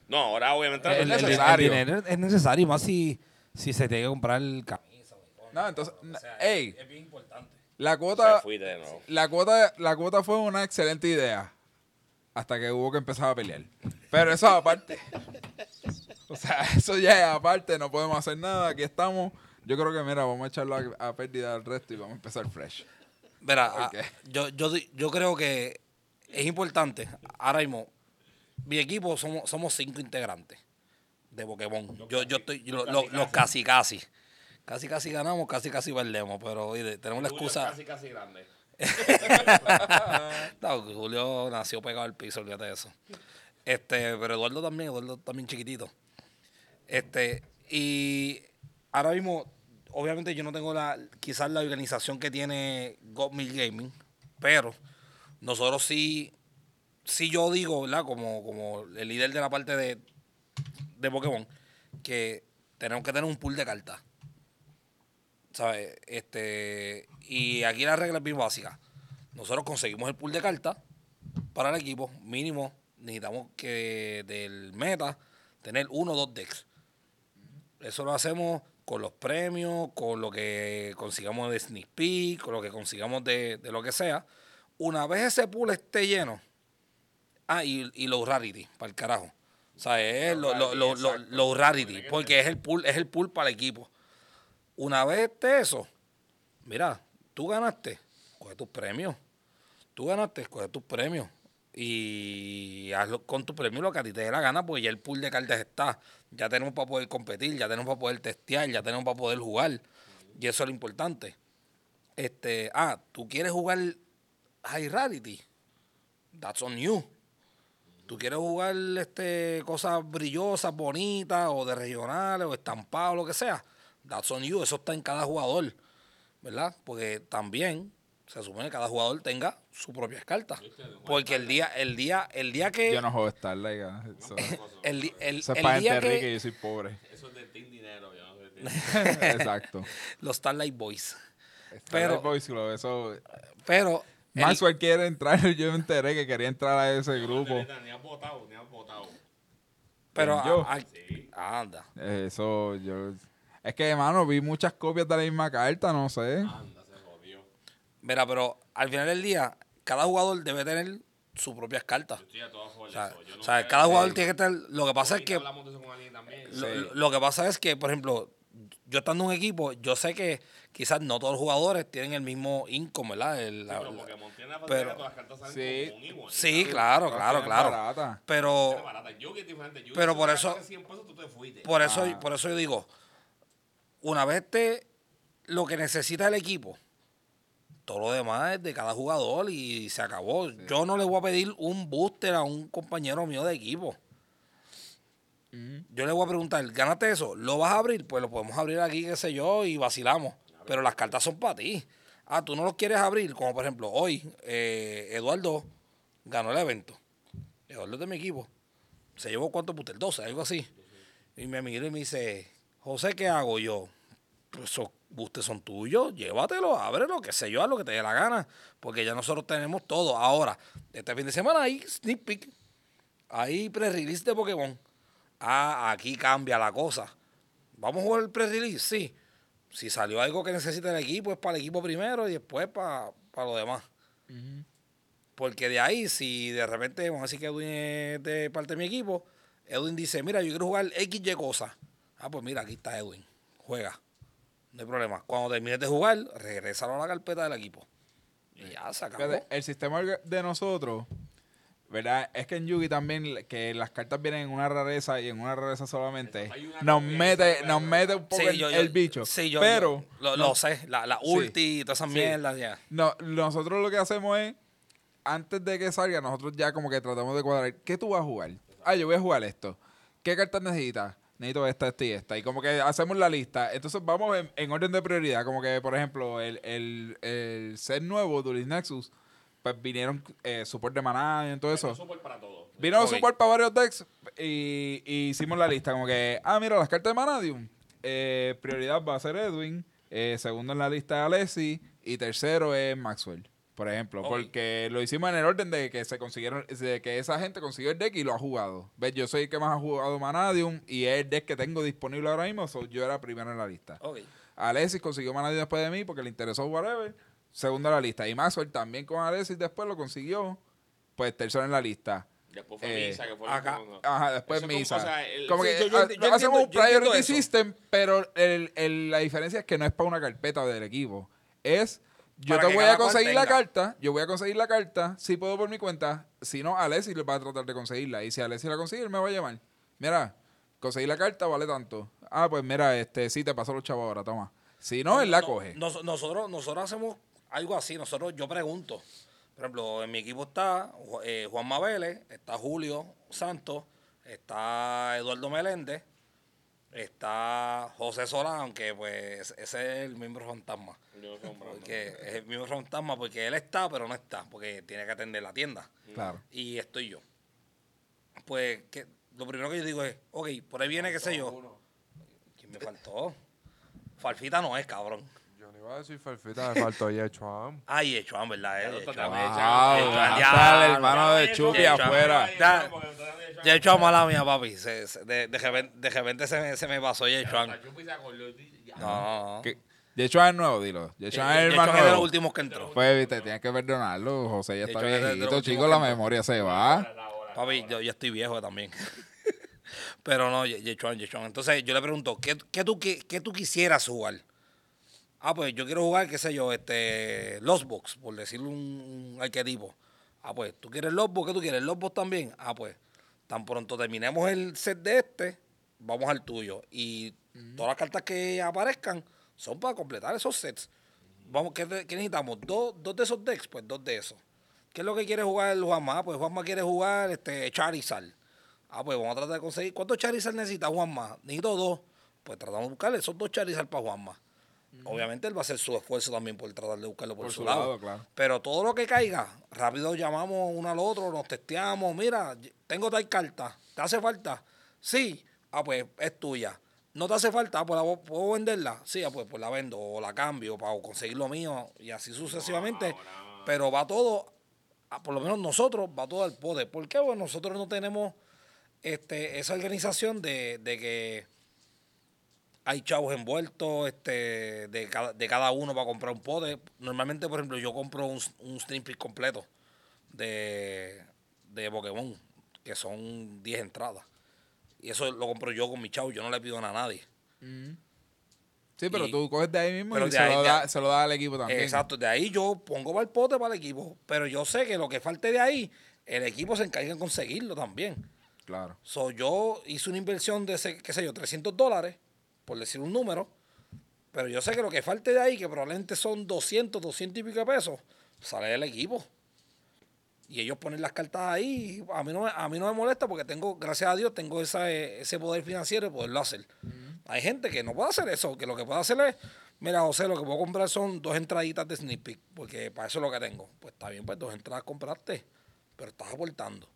No, ahora obviamente no El- es El, el- el necesario. dinero es necesario, más si, si se tiene que comprar camisa. o no, entonces, o sea, ey, es bien importante. la cuota. La cuota, la cuota fue una excelente idea. Hasta que hubo que empezar a pelear. Pero eso aparte. <laughs> O sea, eso ya es aparte, no podemos hacer nada. Aquí estamos. Yo creo que, mira, vamos a echarlo a, a pérdida al resto y vamos a empezar fresh. Verá, ah, yo, yo, yo creo que es importante. Ahora mismo, mi equipo somos, somos cinco integrantes de Pokémon. Yo, yo estoy, yo- lo- los casi casi. Casi casi ganamos, casi casi perdemos, pero oye, tenemos la excusa. Casi, casi grande. <laughs> No, Julio nació pegado al piso, olvídate de eso. Este, pero Eduardo también, Eduardo también chiquitito. Este, y ahora mismo, obviamente yo no tengo la, quizás la organización que tiene Godmill Gaming, pero nosotros sí, sí yo digo, ¿verdad? Como, como el líder de la parte de, de Pokémon, que tenemos que tener un pool de cartas. ¿Sabes? Este, y aquí la regla es bien básica. Nosotros conseguimos el pool de cartas para el equipo. Mínimo, necesitamos que del meta tener uno o dos decks. Eso lo hacemos con los premios, con lo que consigamos de sneak peek, con lo que consigamos de, de lo que sea. Una vez ese pool esté lleno, ah, y, y los rarity, para el carajo. O sea, es lo- lo- lo- lo- los rarity, porque es el pool, es el pool para el equipo. Una vez esté eso, mira, tú ganaste, coge tus premios. Tú ganaste, coge tus premios. Y hazlo con tu premio lo que a ti te dé la gana, porque ya el pool de cartas está. Ya tenemos para poder competir, ya tenemos para poder testear, ya tenemos para poder jugar. Y eso es lo importante. Este, ah, ¿tú quieres jugar High Rarity? That's on you. ¿Tú quieres jugar este, cosas brillosas, bonitas, o de regionales, o estampados, lo que sea? That's on you. Eso está en cada jugador, ¿verdad? Porque también se supone que cada jugador tenga su propia carta. Porque el día, el día, el día que... Yo no juego Starlight. ah, Eso, <laughs> el, di- el- eso es el para día gente rica y que... yo soy pobre. Eso es de Team Dinero, yo no sé de Team <laughs> <laughs> Exacto. Los Starlight Boys. Starlight Pero- Boys, lo- eso... Pero... el- Maxwell quiere entrar, yo me enteré que quería entrar a ese grupo. Ni has votado, ni has votado. pero yo. a- a- anda. Eso, yo... Es que, hermano, vi muchas copias de la misma carta, no sé. Anda. Mira, pero al final del día, cada jugador debe tener sus propias cartas. Yo estoy a todas O sea, de eso. Yo no o sea, cada jugador Sí. tiene que tener... Lo que pasa es que... con. Lo, Sí. lo- que pasa es que, por ejemplo, yo estando en un equipo, yo sé que quizás no todos los jugadores tienen el mismo income, ¿verdad? El- la- Pero Pokémon tiene la pero- que todas las cartas salen Sí. como un igual. sí, claro, claro, claro. barata. Pero, es diferente. Yugi, Pero por eso- gastaste 100 pesos, tú te fuiste. por eso, por eso yo digo, una vez te lo que necesita el equipo, todo lo demás es de cada jugador y se acabó. Yo no le voy a pedir un booster a un compañero mío de equipo. Ujú. Yo le voy a preguntar, ¿ganaste eso? ¿Lo vas a abrir? Pues lo podemos abrir aquí, qué sé yo, y vacilamos. Pero las cartas son para ti. Ah, tú no los quieres abrir, como por ejemplo, hoy eh, Eduardo ganó el evento. Eduardo es de mi equipo. Se llevó cuántos boosters, 12, algo así. Y me mira y me dice, José, ¿qué hago yo? Pues boosters son tuyos, llévatelo, ábrelo, qué sé yo, a lo que te dé la gana. Porque ya nosotros tenemos todo. Ahora, este fin de semana hay sneak peek. Hay pre-release de Pokémon. Ah, aquí cambia la cosa. ¿Vamos a jugar el pre-release? Sí. Si salió algo que necesita el equipo, es para el equipo primero y después para, para lo demás. Porque de ahí, si de repente, vamos a decir que Edwin es de parte de mi equipo, Edwin dice, mira, yo quiero jugar XY cosa. Ah, pues mira, aquí está Edwin. Juega. No hay problema. Cuando termines de jugar, regrésalo a la carpeta del equipo. Y ya se acabó. El sistema de nosotros, ¿verdad? Es que en Yugi también, que las cartas vienen en una rareza y en una rareza solamente, una nos mete, nos mete un poco Sí, el, yo- yo- el bicho. Sí, yo, pero yo lo, no- lo sé. La, la Sí. ulti y todas esas Sí. mierdas ya. no, nosotros lo que hacemos es, antes de que salga, nosotros ya como que tratamos de cuadrar, ¿qué tú vas a jugar? Ah, yo voy a jugar esto. ¿Qué cartas necesitas? Necesito esta, esta y esta. Y como que hacemos la lista. Entonces vamos en, en orden de prioridad. Como que, por ejemplo, el, el, el set nuevo, Duelist Nexus, pues vinieron eh, support de maná y todo eso. Support para todo. Vino support para varios decks y, y hicimos la lista. Como que, ah, mira, las cartas de Manadium. Eh, prioridad va a ser Edwin. eh, segundo en la lista es Alessi. Y tercero es Maxwell, por ejemplo. Porque lo hicimos en el orden de que se consiguieron, de que esa gente consiguió el deck y lo ha jugado. ¿Ves? Yo soy el que más ha jugado Manadium y es el deck que tengo disponible ahora mismo. so yo era primero en la lista. Alexis consiguió Manadium después de mí porque le interesó whatever. Segundo en la lista. Y Maxwell también con Alexis después lo consiguió. Pues tercero en la lista. Después fue Eh, Misa, que fue acá. el último. Ajá, después como, misa. o sea, el- como sí, que yo- yo ha- enti- yo hacemos un priority system, pero el, el- la diferencia es que no es para una carpeta del equipo. Es, yo te voy a conseguir la carta, yo voy a conseguir la carta, si puedo por mi cuenta, si no, Alessi le va a tratar de conseguirla. Y si Alessi la consigue, él me va a llamar. Mira, conseguir la carta vale tanto. Ah, pues mira, este sí te pasó los chavos ahora, toma. Si no, él la No, coge. nos- nosotros, nosotros hacemos algo así. Nosotros, yo pregunto. Por ejemplo, en mi equipo está eh, Juan Mabeles, está Julio Santos, está Eduardo Meléndez, está José Solá, aunque pues ese es el miembro fantasma. Yo. Porque es el miembro fantasma porque él está, pero no está, porque tiene que atender la tienda. Claro. Y estoy yo. Pues que, lo primero que yo digo es, ok, por ahí viene, qué sé yo. ¿Quién me faltó? Falfita no es, cabrón. No iba a decir Farfita, me faltó Yechuan. <laughs> Ay, Echuan, ¿verdad? Ya Eh, lo Echuan. tratamos Wow, de echar. ya, hasta el ya, hermano de ya, Chupi ya, afuera. Ya. Ya Echuan mala mía, papi. Se- se- de, de, repente, de repente se me, se me pasó Echuan. No, ya. Yechuan es nuevo, dilo. Yechuan es el más es de los nuevo. últimos que entró. Pues, viste, tienes que perdonarlo. José ya está Yechuan viejito, chicos, la memoria se va. Papi, yo, yo estoy viejo también. <laughs> Pero no, Ye- Yechuan, Yechuan. Entonces yo le pregunto, ¿qué, qué, tú, qué, qué tú quisieras jugar? Ah, pues yo quiero jugar, qué sé yo, este, Lost Box, por decirle un, un arquetipo. Ah, pues, ¿tú quieres Lost Box? ¿Qué tú quieres? ¿Lost Box también? Ah, pues, tan pronto terminemos el set de este, vamos al tuyo. Y todas las cartas que aparezcan son para completar esos sets. Vamos, ¿qué, qué necesitamos? ¿Dos, dos de esos decks, pues dos de esos. ¿Qué es lo que quiere jugar el Juanma? Ah, Pues Juanma quiere jugar este Charizard. Ah, pues vamos a tratar de conseguir. ¿Cuántos Charizard necesita Juanma? Necesito dos. Pues tratamos de buscarle esos dos Charizard para Juanma. Obviamente él va a hacer su esfuerzo también por tratar de buscarlo por, Por su, su lado. lado, claro. Pero todo lo que caiga, rápido llamamos uno al otro, nos testeamos. Mira, tengo tal carta, ¿te hace falta? Sí, ah, pues es tuya. ¿No te hace falta? Pues la puedo venderla. Sí, ah, pues, pues la vendo o la cambio para conseguir lo mío y así sucesivamente. Pero va todo, ah, por lo menos nosotros, va todo al poder. ¿Por qué? Pues nosotros no tenemos este, esa organización de, de que hay chavos envueltos este, de, cada, de cada uno para comprar un poder. Normalmente, por ejemplo, yo compro un, un Stream completo de, de Pokémon, que son 10 entradas. Y eso lo compro yo con mi chavo, yo no le pido nada a nadie. Sí, pero Y- tú coges de ahí mismo pero y se, ahí- lo da, se lo da al equipo también. Exacto, de ahí yo pongo para el pote para el equipo. Pero yo sé que lo que falte de ahí, el equipo se encarga de conseguirlo también. Claro. So, yo hice una inversión de, qué sé yo, 300 dólares, por decir un número, pero yo sé que lo que falte de ahí, que probablemente son 200, 200 y pico de pesos, sale del equipo. Y ellos ponen las cartas ahí, a mí no, a mí no me molesta porque tengo, gracias a Dios, tengo esa, ese poder financiero de poderlo hacer. Hay gente que no puede hacer eso, que lo que puede hacer es, mira, José, lo que puedo comprar son dos entraditas de sneak peek, porque para eso es lo que tengo. Pues está bien, pues dos entradas compraste, pero estás aportando.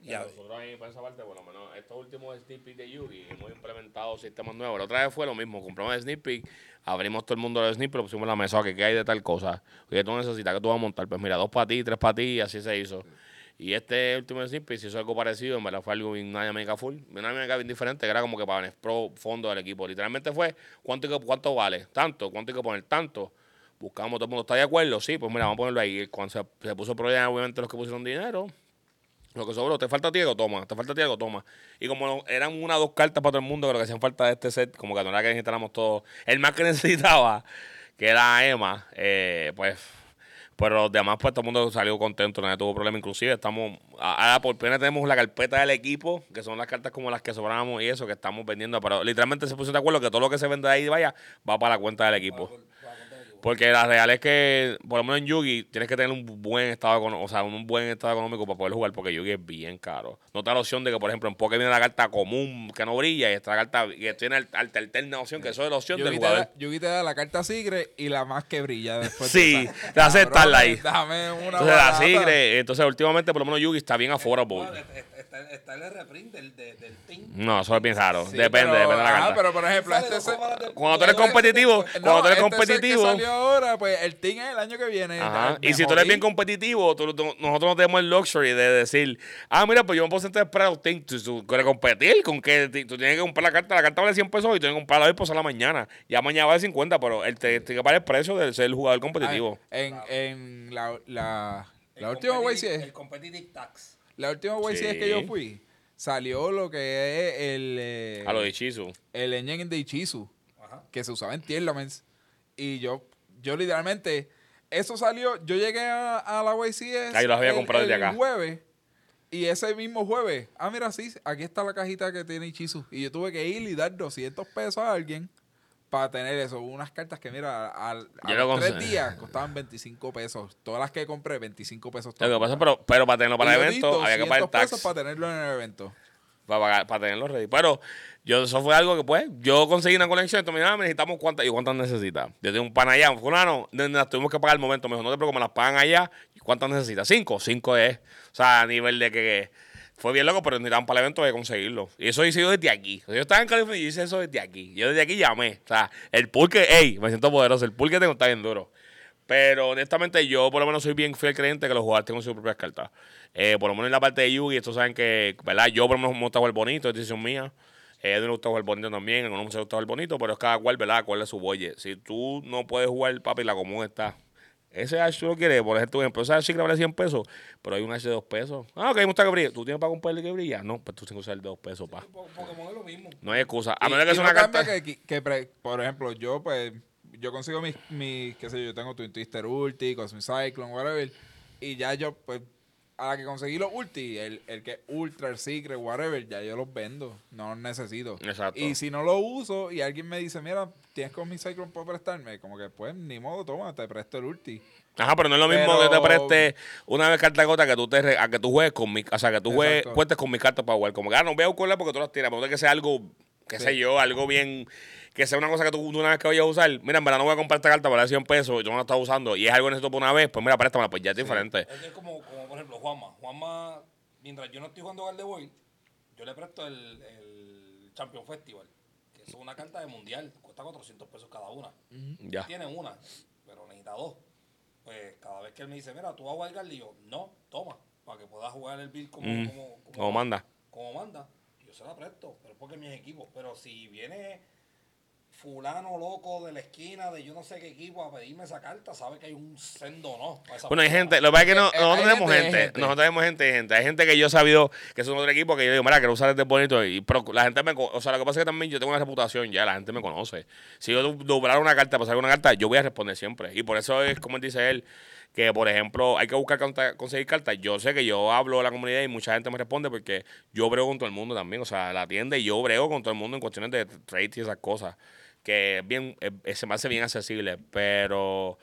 Y a- Nosotros ahí, por esa parte, por lo menos, estos últimos sneak de Yugi, hemos implementado sistemas nuevos. La otra vez fue lo mismo, compramos el sneak peek, abrimos todo el mundo de sneak peek, lo pusimos en la mesa, que qué hay de tal cosa. Oye, tú necesitas que tú vas a montar, pues mira, dos para ti, tres para ti, y así se hizo. Y este último sneak peek se hizo algo parecido, en verdad fue algo bien- una dinámica full, una dinámica bien diferente, que era como que para el pro fondo del equipo. Literalmente fue, ¿cuánto, hay que- cuánto vale? Tanto, ¿cuánto hay que poner? Tanto. Buscamos, todo el mundo está de acuerdo, sí, pues mira, vamos a ponerlo ahí. Cuando se, se puso el problema, obviamente los que pusieron dinero, lo que sobró, te falta Diego, toma, te falta Diego, toma. Y como eran una o dos cartas para todo el mundo, lo que hacían falta de este set, como que no que necesitáramos todo. El más que <laughs> necesitaba, que era Emma, eh, pues. Pero los demás, pues todo el mundo salió contento, nadie tuvo problema. Inclusive estamos, ahora por pena tenemos la carpeta del equipo, que son las cartas como las que sobramos y eso, que estamos vendiendo. Pero literalmente se puso de acuerdo que todo lo que se vende de ahí vaya, va para la cuenta del equipo. Porque la real es que, por lo menos en Yugi, tienes que tener un buen estado económico, o sea, un buen estado económico para poder jugar, porque Yugi es bien caro. No te da la opción de que, por ejemplo, en Poké viene la carta común que no brilla y esta carta que tiene alterna opción, que eso es la opción del Yugi te, jugador. da, Yugi te da la carta sigre y la más que brilla después. Sí, te hace estarla ahí. Dame una Entonces, la. Sigre, entonces, últimamente, por lo menos Yugi está bien affordable. Está, está el reprint del, de- del team. No, eso es bien raro. Sí, depende, pero- depende de la carta. pero por ejemplo, este de- Cuando tú eres competitivo, No, cuando tú eres este competitivo. que salió ahora, pues el team es el año que viene. Ajá. Y si tú eres bien competitivo, tú- tú- nosotros no tenemos el luxury de decir, ah, mira, pues yo me puedo sentar a esperar a usted. Tú, tú quieres competir con que tú tienes que comprar la carta. La carta vale 100 pesos y tú tienes que comprarla hoy por la mañana. Ya mañana vale 50, pero él te tiene que pagar el precio de ser el jugador competitivo. En, en la, la, El la última competitive- YCS, El competitive tax. La última YCS Sí. que yo fui, salió lo que es el, eh, a lo de Chizu. el engine de Ichizu, Ajá. que se usaba en Tierlaments. Y yo, yo literalmente, eso salió, yo llegué a, a la YCS Ah, yo las había el- comprado desde el acá. jueves. Y ese mismo jueves, ah, mira, sí, aquí está la cajita que tiene Ichizu. Y yo tuve que ir y dar 200 pesos a alguien para tener eso. Unas cartas que, mira, al- a, los tres conseguí. días costaban 25 pesos. Todas las que compré, 25 pesos. Lo que pasa, pero, pero para tenerlo para el evento, había que pagar el 200 pesos tax. para tenerlo en el evento. para, pagar- para tenerlo ready. Pero yo, eso fue algo que, pues, yo conseguí una conexión. Entonces ah, necesitamos cuántas. ¿Y cuántas necesitas? Yo tengo un pan allá. Fulano, ne- las tuvimos que pagar al momento. Me dijo, no te preocupes, me las pagan allá. ¿Y cuántas necesitas? Cinco. Cinco es. O sea, a nivel de que. que fue bien loco, pero necesitaban para el evento de conseguirlo. Y eso hice yo desde aquí. Yo estaba en California y hice eso desde aquí. Yo desde aquí llamé. O sea, el pool que, hey, me siento poderoso. El pool que tengo está bien duro. Pero honestamente yo por lo menos soy bien fiel creyente que los jugadores tengan sus propias cartas. Eh, por lo menos en la parte de Yugi, estos saben que, ¿verdad? Yo por lo menos me gusta jugar bonito, es decisión mía. Eh, a le gusta jugar bonito también, a uno me gusta jugar bonito, pero es cada cual, ¿verdad? Cuál es su bolle. Si tú no puedes jugar, papi, la común está. Ese Ash tú lo quieres, por ejemplo, ejemplo, sí que vale 100 pesos, pero hay un Ash de 2 pesos. Ah, ok, me gusta que brille. ¿Tú tienes para comprarle que brilla? No, pues tú tienes que usar el de 2 pesos, pa. Po- Pokémon es lo mismo. No hay excusa. A Y- menos que sea una carta... Que, que, pre- por ejemplo, yo pues, yo consigo mis, mis qué sé yo, yo tengo Twin Twister Ulti, Cosmic Cyclone, whatever, y ya yo pues a la que conseguí los ulti, el, el que es ultra, el secret, whatever, ya yo los vendo. No los necesito. Exacto. Y si no lo uso y alguien me dice, mira, tienes con mi Cyclone para prestarme, como que pues ni modo, toma, te presto el ulti. Ajá, pero no es lo mismo Pero- que te preste una vez carta gota que tú te re- a que tú juegues con mi, o sea, que tú juegues, cuentes con mis cartas para jugar. Como que ah, no voy a buscarla porque tú las tienes, pero que sea algo, qué Sí. sé yo, algo bien, que sea una cosa que tú una vez que vayas a usar, mira, en verdad no voy a comprar esta carta para dar 100 pesos, yo no la estaba usando y es algo que necesito por una vez, pues mira, préstamela, pues ya es diferente. Es como por ejemplo Juanma. Juanma, mientras yo no estoy jugando Gardevoir, yo le presto el, el Champion Festival, que es una carta de mundial, cuesta 400 pesos cada una. Ya. Tiene una, pero necesita dos. Pues cada vez que él me dice, mira, tú vas a jugar Garde, y yo, no, toma, para que puedas jugar el build como, Mm, como, como manda. Como manda. Yo se la presto, pero es porque es mi equipo. Pero si viene fulano loco de la esquina de yo no sé qué equipo a pedirme esa carta, sabe que hay un sendo no. Bueno, hay gente, lo que pasa es que no- nosotros tenemos gente, hay gente, gente. nosotros tenemos gente gente. Hay gente que yo he sabido que son otro equipo que yo digo, mira, quiero usar este bonito. Y, pero la gente me, o sea, lo que pasa es que también yo tengo una reputación ya, la gente me conoce. Si yo doblar una carta, pasar una carta, yo voy a responder siempre. Y por eso es, como dice él, que por ejemplo, hay que buscar conseguir cartas. Yo sé que yo hablo a la comunidad y mucha gente me responde porque yo brego con todo el mundo también. O sea, la tienda y yo brego con todo el mundo en cuestiones de trade y esas cosas. Que bien, es- se me hace bien accesible. Pero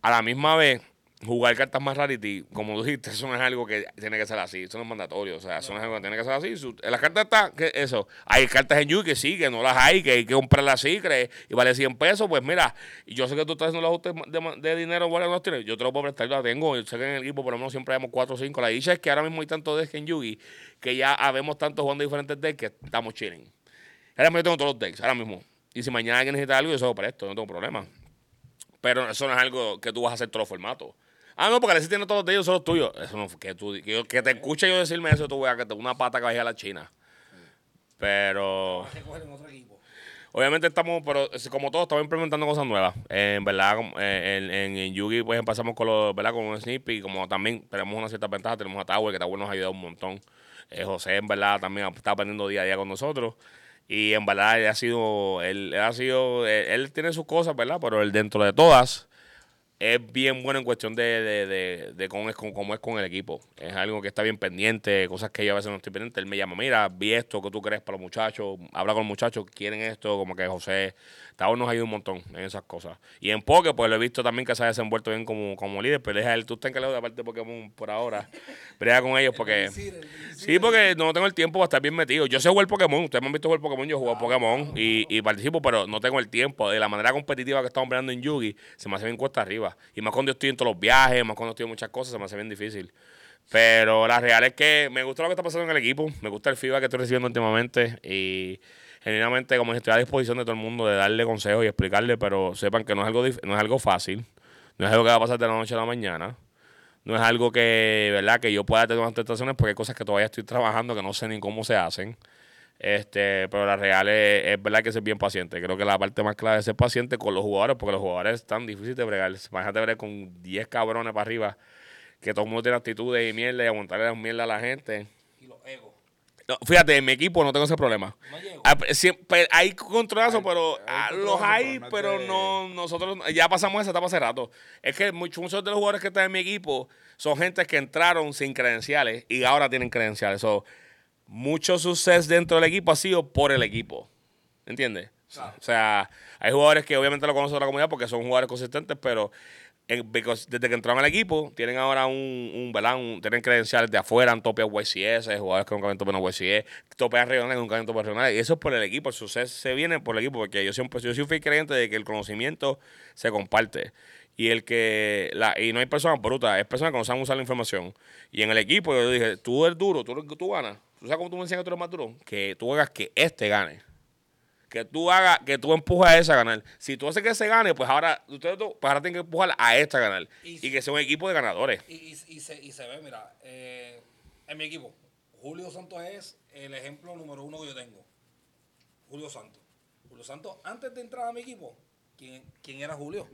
a la misma vez, jugar cartas más rarity, como tú dijiste, <laughs> eso no es algo que tiene que ser así, eso no es mandatorio, o sea, eso no es algo que tiene que ser así. En las cartas está, que eso, hay cartas en Yu que sí, que no las hay, que hay que comprarlas así, que y vale 100 pesos, pues mira, yo sé que tú estás haciendo los ajustes de, de dinero, bueno, no tienes, yo te lo puedo prestar, yo la tengo, yo sé que en el equipo por lo menos siempre vemos 4 o 5, la dicha es que ahora mismo hay tantos decks en Yugi, que ya habemos tantos jugando diferentes decks que estamos chilling. Ahora mismo yo tengo todos los decks, ahora mismo. Y si mañana alguien necesita algo, yo se lo presto, no tengo problema. Pero eso no es algo que tú vas a hacer todos los formatos. Ah, no, porque Alexis tiene todos los de ellos, son los tuyos. Eso no, que, tú, que, te escuche yo decirme eso, tú veas que te una pata que vaya a la China. Pero, obviamente estamos, pero como todos, estamos implementando cosas nuevas. Eh, en verdad, eh, en, en, en Yugi, pues empezamos con los, ¿verdad? Con un Snippy, como también tenemos una cierta ventaja, tenemos a Tower, que Tower nos ha ayudado un montón. Eh, José, en verdad, también está aprendiendo día a día con nosotros. Y en verdad, él ha sido, él, ha sido, él, él tiene sus cosas, ¿verdad? Pero él dentro de todas, es bien bueno en cuestión de, de, de, de cómo, es, con, cómo es con el equipo. Es algo que está bien pendiente, cosas que yo a veces no estoy pendiente. Él me llama, mira, vi esto, ¿qué tú crees para los muchachos? Habla con los muchachos, quieren esto, como que José, Tavo nos ayuda un montón en esas cosas. Y en Poké, pues lo he visto también que se ha desenvuelto bien como, como líder, pero deja él, tú estás encargado de la parte de Pokémon por ahora. <laughs> Brega con ellos porque... Sí, porque no tengo el tiempo para estar bien metido. Yo sé jugar Pokémon, ustedes me han visto jugar Pokémon, yo juego Pokémon y, y participo, pero no tengo el tiempo. De la manera competitiva que estamos peleando en Yugi, se me hace bien cuesta arriba. Y más cuando yo estoy en todos los viajes, más cuando estoy en muchas cosas, se me hace bien difícil. Pero la real es que me gusta lo que está pasando en el equipo, me gusta el feedback que estoy recibiendo últimamente y genuinamente como estoy a disposición de todo el mundo de darle consejos y explicarle, pero sepan que no es algo, no es algo fácil, no es algo que va a pasar de la noche a la mañana. No es algo que, ¿verdad? Que yo pueda tener unas tentaciones porque hay cosas que todavía estoy trabajando que no sé ni cómo se hacen. Este, pero la real es, es verdad que ser bien paciente. Creo que la parte más clave es ser paciente con los jugadores, porque los jugadores están difíciles de bregar. Imagínate bregar con 10 cabrones para arriba, que todo el mundo tiene actitudes y mierda y aguantarle las mierda a la gente. Y los egos. No, fíjate, en mi equipo no tengo ese problema. No. Ah, siempre- hay controlazos, Hay- pero hay ah, controlazos, los hay, pero no es pero de- no, nosotros ya pasamos esa etapa hace rato. Es que muchos, muchos de los jugadores que están en mi equipo son gente que entraron sin credenciales y ahora tienen credenciales. So, mucho suceso dentro del equipo ha sido por el equipo. ¿Entiendes? O sea, hay jugadores que obviamente lo conocen de la comunidad porque son jugadores consistentes, pero en- desde que entraron al equipo, tienen ahora un, un, ¿verdad? Un- tienen credenciales de afuera, han topeado YCS, jugadores que nunca habían topeado en YCS, topean regionales que nunca habían topeado regionales. Y eso es por el equipo, el suceso se viene por el equipo, porque yo siempre yo soy fiel creyente de que el conocimiento se comparte. Y el que la, y no hay personas brutas, es personas que no saben usar la información. Y en el equipo yo dije, tú eres duro, tú, tú ganas. ¿Tú sabes cómo tú me enseñas que tú eres más duro? Que tú hagas que este gane que tú hagas, que tú empujes a ese a ganar. Si tú haces que ese gane, pues ahora, ustedes dos, pues ahora tienen que empujar a este a ganar. Y- Y, que sea un equipo de ganadores. Y, y, y se, y se ve, mira, eh, en mi equipo, Julio Santos es el ejemplo número uno que yo tengo. Julio Santos. Julio Santos, antes de entrar a mi equipo, ¿quién, quién era Julio?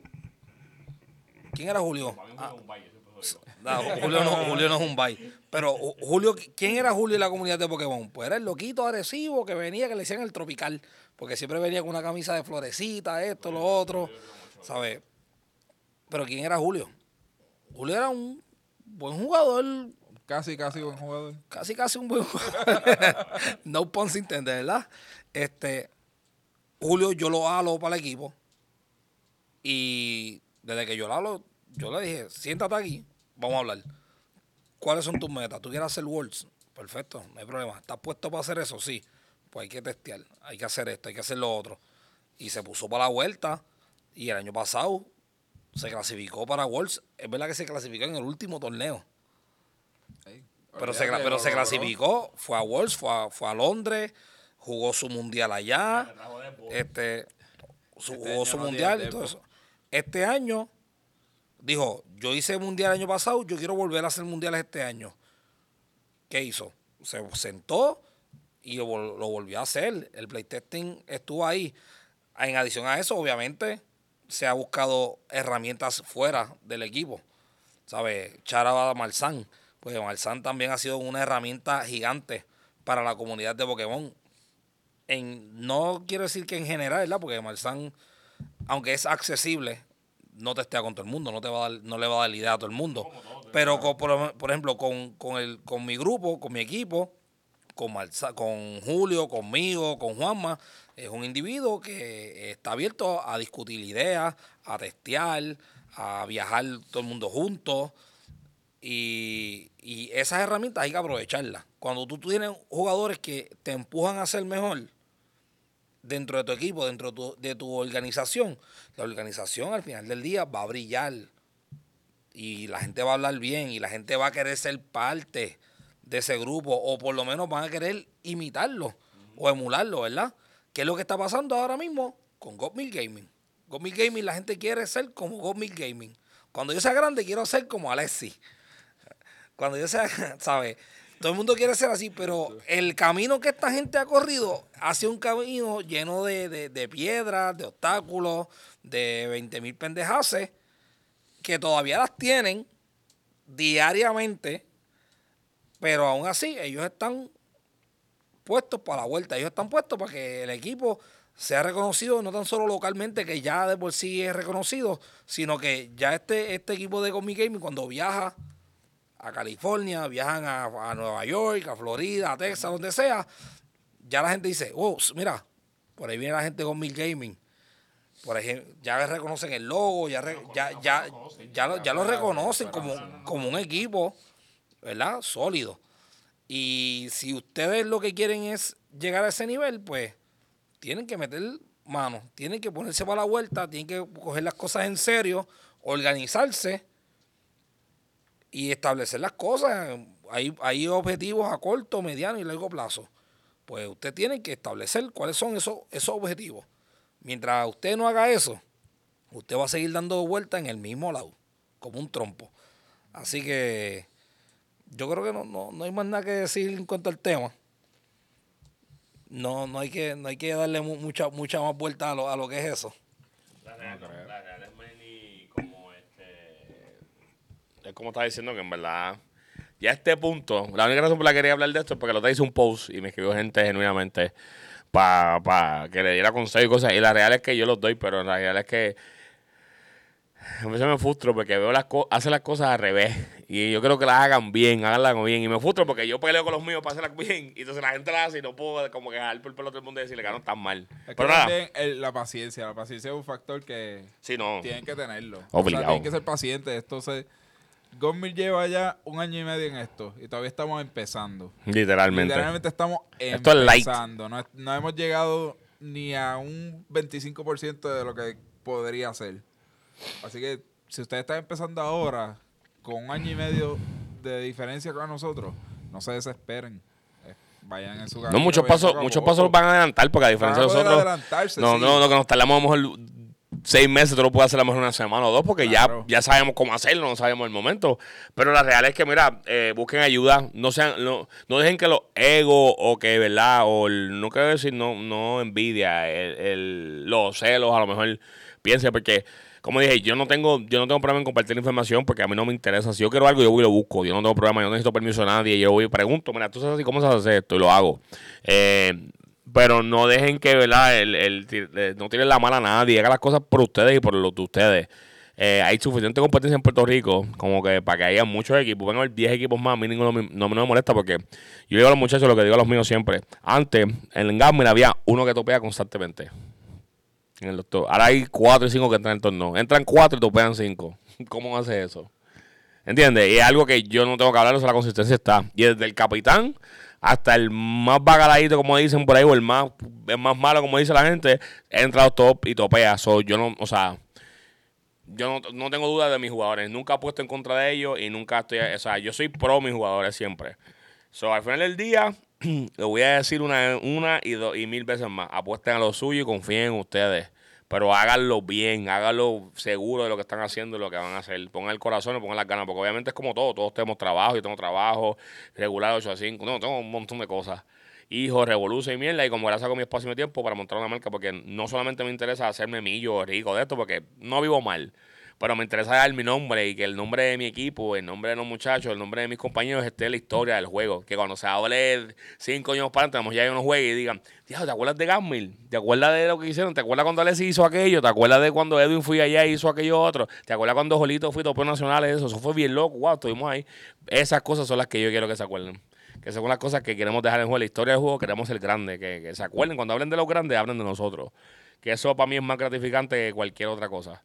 ¿Quién era Julio? Ah, no, Julio, no, Julio no es un bye. Pero Ju- Julio, ¿quién era Julio en la comunidad de Pokémon? Pues era el loquito agresivo que venía, que le decían el tropical. Porque siempre venía con una camisa de florecita, esto, lo otro. ¿Sabes? Pero ¿quién era Julio? Julio era un buen jugador, Casi, casi buen jugador. casi casi un buen jugador. <laughs> no puns intended, ¿verdad? Este, Julio yo lo halo para el equipo y desde que yo lo halo, yo le dije, siéntate aquí, vamos a hablar. ¿Cuáles son tus metas? ¿Tú quieres hacer Worlds? Perfecto, no hay problema. ¿Estás puesto para hacer eso? Sí. Pues hay que testear, hay que hacer esto, hay que hacer lo otro. Y se puso para la vuelta y el año pasado se clasificó para Worlds. Es verdad que se clasificó en el último torneo. Pero se, pero lo se clasificó, fue a Worlds, fue a, fue a Londres, jugó su mundial allá, este, su- Este jugó su no mundial y todo eso. Este año dijo, yo hice mundial el año pasado, yo quiero volver a hacer mundiales este año. ¿Qué hizo? Se sentó y lo, lo volvió a hacer. El playtesting estuvo ahí. En adición a eso, obviamente, se ha buscado herramientas fuera del equipo. ¿Sabes? Chara Malzán. Pues Malzán también ha sido una herramienta gigante para la comunidad de Pokémon. En, no quiero decir que en general, ¿verdad? Porque Malzán, aunque es accesible, no testea con todo el mundo, no, te va a dar- no le va a dar idea a todo el mundo. Pero, con- por, por ejemplo, con, con, el, con mi grupo, con mi equipo, con, Malza- con Julio, conmigo, con Juanma, es un individuo que está abierto a discutir ideas, a testear, a viajar todo el mundo juntos. Y, y esas herramientas hay que aprovecharlas. Cuando tú tienes jugadores que te empujan a ser mejor dentro de tu equipo, dentro de tu, de tu organización, la organización al final del día va a brillar y la gente va a hablar bien y la gente va a querer ser parte de ese grupo o por lo menos van a querer imitarlo o emularlo, ¿verdad? ¿Qué es lo que está pasando ahora mismo con Godmill Gaming? Godmill Gaming la gente quiere ser como Godmill Gaming. Cuando yo sea grande quiero ser como Alexi. Cuando yo sea, <laughs> ¿sabes? Todo el mundo quiere ser así, pero el camino que esta gente ha corrido ha sido un camino lleno de, de, de piedras, de obstáculos, de 20 mil pendejaces que todavía las tienen diariamente, pero aún así ellos están puestos para la vuelta, ellos están puestos para que el equipo sea reconocido no tan solo localmente, que ya de por sí es reconocido, sino que ya este, este equipo de Comic Gaming cuando viaja a California, viajan a, a Nueva York, a Florida, a Texas, donde sea, ya la gente dice, oh, mira, por ahí viene la gente con Mil Gaming. Por ejemplo, ya reconocen el logo, ya, re- ya, ya, ya, lo, ya lo reconocen como, como un equipo, ¿verdad? Sólido. Y si ustedes lo que quieren es llegar a ese nivel, pues tienen que meter mano, tienen que ponerse para la vuelta, tienen que coger las cosas en serio, organizarse y establecer las cosas. Hay, hay objetivos a corto, mediano y largo plazo. Pues usted tiene que establecer cuáles son esos, esos objetivos. Mientras usted no haga eso, usted va a seguir dando vueltas en el mismo lado, como un trompo. Así que yo creo que no, no, no hay más nada que decir en cuanto al tema. No, no hay que, no hay que darle mu- mucha, mucha más vuelta a lo, a lo que es eso. La real es mainly como este. Es como estaba diciendo que en verdad. Ya a este punto, la única razón por la que quería hablar de esto es porque lo te hice un post y me escribió gente genuinamente para que le diera consejos y cosas. Y la real es que yo los doy, pero la real es que a veces me frustro porque veo las cosas, hace las cosas al revés. Y yo creo que las hagan bien, háganlas bien. Y me frustro porque yo peleo con los míos para hacerlas bien. Y entonces la gente las hace y no puedo como que jalar por el pelo todo el mundo y decirle que no están mal. Es que Pero nada, también el- la paciencia, la paciencia es un factor que sí, no. tienen que tenerlo. Obligado. O sea, tienen que ser pacientes. Esto se... Gonmil lleva ya un año y medio en esto y todavía estamos empezando. Literalmente. Literalmente estamos Esto es light. empezando. No, no hemos llegado ni a un 25% de lo que podría ser. Así que si ustedes están empezando ahora, con un año y medio de diferencia con nosotros, no se desesperen. Eh, Vayan en su No, camino, muchos vayan pasos, muchos pasos los van a adelantar porque a diferencia de Van a poder nosotros. No, sí. no, no, que nos tardamos a lo mejor seis meses, tú lo puedes hacer a lo mejor una semana o dos porque Claro. ya, ya sabemos cómo hacerlo, no sabemos el momento. Pero la real es que, mira, eh, busquen ayuda, no sean, no, no dejen que los egos o que, ¿verdad? O el- no quiero decir no, no envidia, el, el- los celos a lo mejor piensen porque. Como dije, yo no tengo, yo no tengo problema en compartir la información porque a mí no me interesa. Si yo quiero algo, yo voy y lo busco. Yo no tengo problema, yo no necesito permiso de nadie. Yo voy y pregunto, mira, tú sabes así cómo se hace esto y lo hago. Eh, pero no dejen que, ¿verdad? El, el, tir- eh, no tiren la mala a nadie. Hagan las cosas por ustedes y por los de ustedes. eh, hay suficiente competencia en Puerto Rico como que para que haya muchos equipos. Van a haber 10 equipos más. A mí ninguno no, me molesta porque yo digo a los muchachos lo que digo a los míos siempre. Antes, en el Gamble había uno que topea constantemente. En el. Ahora hay 4 y 5 que entran en el torneo. Entran 4 y topean 5. <laughs> ¿Cómo hace eso? ¿Entiendes? Y es algo que yo no tengo que hablar, o sea, la consistencia está. Y desde el capitán hasta el más bagaladito, como dicen por ahí, o el más, el más malo, como dice la gente, entra a top y topea. So, yo no, o sea, yo no, no tengo duda de mis jugadores. Nunca he puesto en contra de ellos y nunca estoy, o sea, yo soy pro mis jugadores siempre. So, al final del día, <clears throat> le voy a decir una, una y, dos y mil veces más. Apuesten a lo suyo y confíen en ustedes. Pero háganlo bien, háganlo seguro de lo que están haciendo y lo que van a hacer. Pongan el corazón y pongan las ganas, porque obviamente es como todo. Todos tenemos trabajo, yo tengo trabajo, regular 8 a 5. No, tengo un montón de cosas. Hijos, revolución y mierda. Y como gracias con mi espacio y mi tiempo para montar una marca, porque no solamente me interesa hacerme millo rico de esto, porque no vivo mal. Pero me interesa dar mi nombre y que el nombre de mi equipo, el nombre de los muchachos, el nombre de mis compañeros esté en la historia del juego. Que cuando se hable cinco años para adelante, ya hay unos juegos y digan, Tío, ¿te acuerdas de Gamil? ¿Te acuerdas de lo que hicieron? ¿Te acuerdas cuando Alexis hizo aquello? ¿Te acuerdas de cuando Edwin fui allá y hizo aquello otro? ¿Te acuerdas cuando Jolito fue topo nacionales? Eso, eso fue bien loco, wow, estuvimos ahí. Esas cosas son las que yo quiero que se acuerden. Que son las cosas que queremos dejar en juego. La historia del juego queremos ser grande. Que, que se acuerden, cuando hablen de los grandes, hablen de nosotros. Que eso para mí es más gratificante que cualquier otra cosa.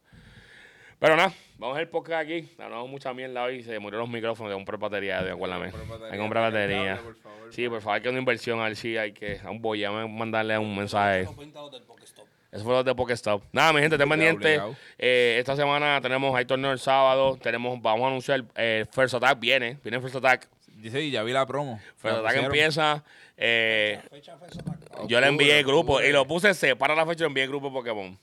Pero nada, vamos a ver podcast aquí. Hablamos mucha mierda hoy. Se murieron los micrófonos de comprar batería, de acuérdame. Hay que comprar cable, batería. por favor. Sí, por favor, hay que una inversión. A ver si hay que. A un boy, a mandarle un mensaje. Los 20 del Pokestop. Eso fue lo de Pokestop. Nada, mi gente, estén pendientes. Eh, esta semana tenemos, hay torneo el sábado. Tenemos, vamos a anunciar, eh, First Attack viene. Viene First Attack. Sí, ya vi la promo. First Attack empieza. eh, Fecha, fecha, tac. yo le envié el grupo y lo puse, separa la fecha y envié el grupo Pokémon.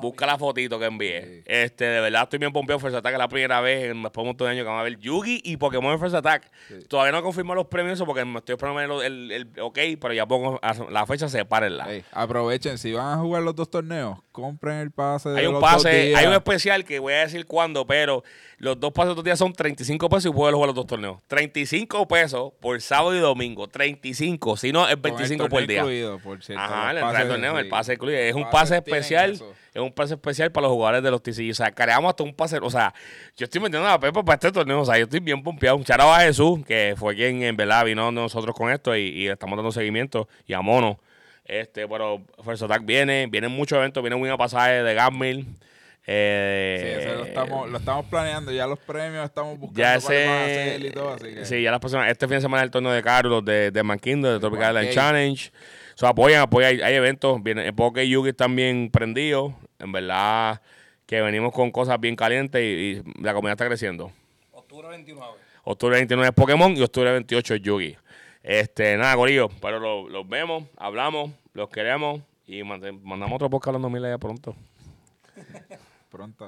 Busca la fotito que envié. Este, de verdad estoy bien pompeado. First Attack es la primera vez en después de un montón de años que vamos a ver Yugi y Pokémon en First Attack. Todavía no confirmo los premios eso porque me estoy esperando el, el, el ok, pero ya pongo la fecha, sepárenla. Ey, aprovechen, si van a jugar los dos torneos, compren el pase de Hay un los dos pase, días. hay un especial que voy a decir cuándo, pero los dos pases de dos días son 35 pesos y puedes jugar los dos torneos. 35 pesos por sábado y domingo. 35, si no es Con el 25 por día. incluido, por cierto, Ajá, el torneo, el pase incluido. Es Los un pase especial. eso. Es un pase especial para los jugadores de los TCG. O sea, creamos hasta un pase. O sea, yo estoy metiendo la pepa para este torneo. O sea, yo estoy bien pompeado. Un charao a Jesús, que fue quien en verdad vino nosotros con esto y, y estamos dando seguimiento. Y a Mono. Este, pero First Attack viene. Vienen muchos eventos. Viene un pasaje de Gamil. Eh, Sí, ese lo estamos, lo estamos planeando. Ya los premios estamos buscando ya hacer ese. y todo. Así que Sí, ya las personas. Este fin de semana es el torneo de Carlos de, de Mankindo, de Tropical Island. Challenge. So, apoyan, apoyan. Hay, hay eventos. Viene, Poké y Yugi están bien prendidos. En verdad, que venimos con cosas bien calientes y, y la comunidad está creciendo. Octubre 29. Octubre 29 es Pokémon y octubre 28 es Yugi. Este, nada, Corillo. Pero lo- los vemos, hablamos, los queremos y mande- mandamos otro podcast hablando mil allá pronto. pronto.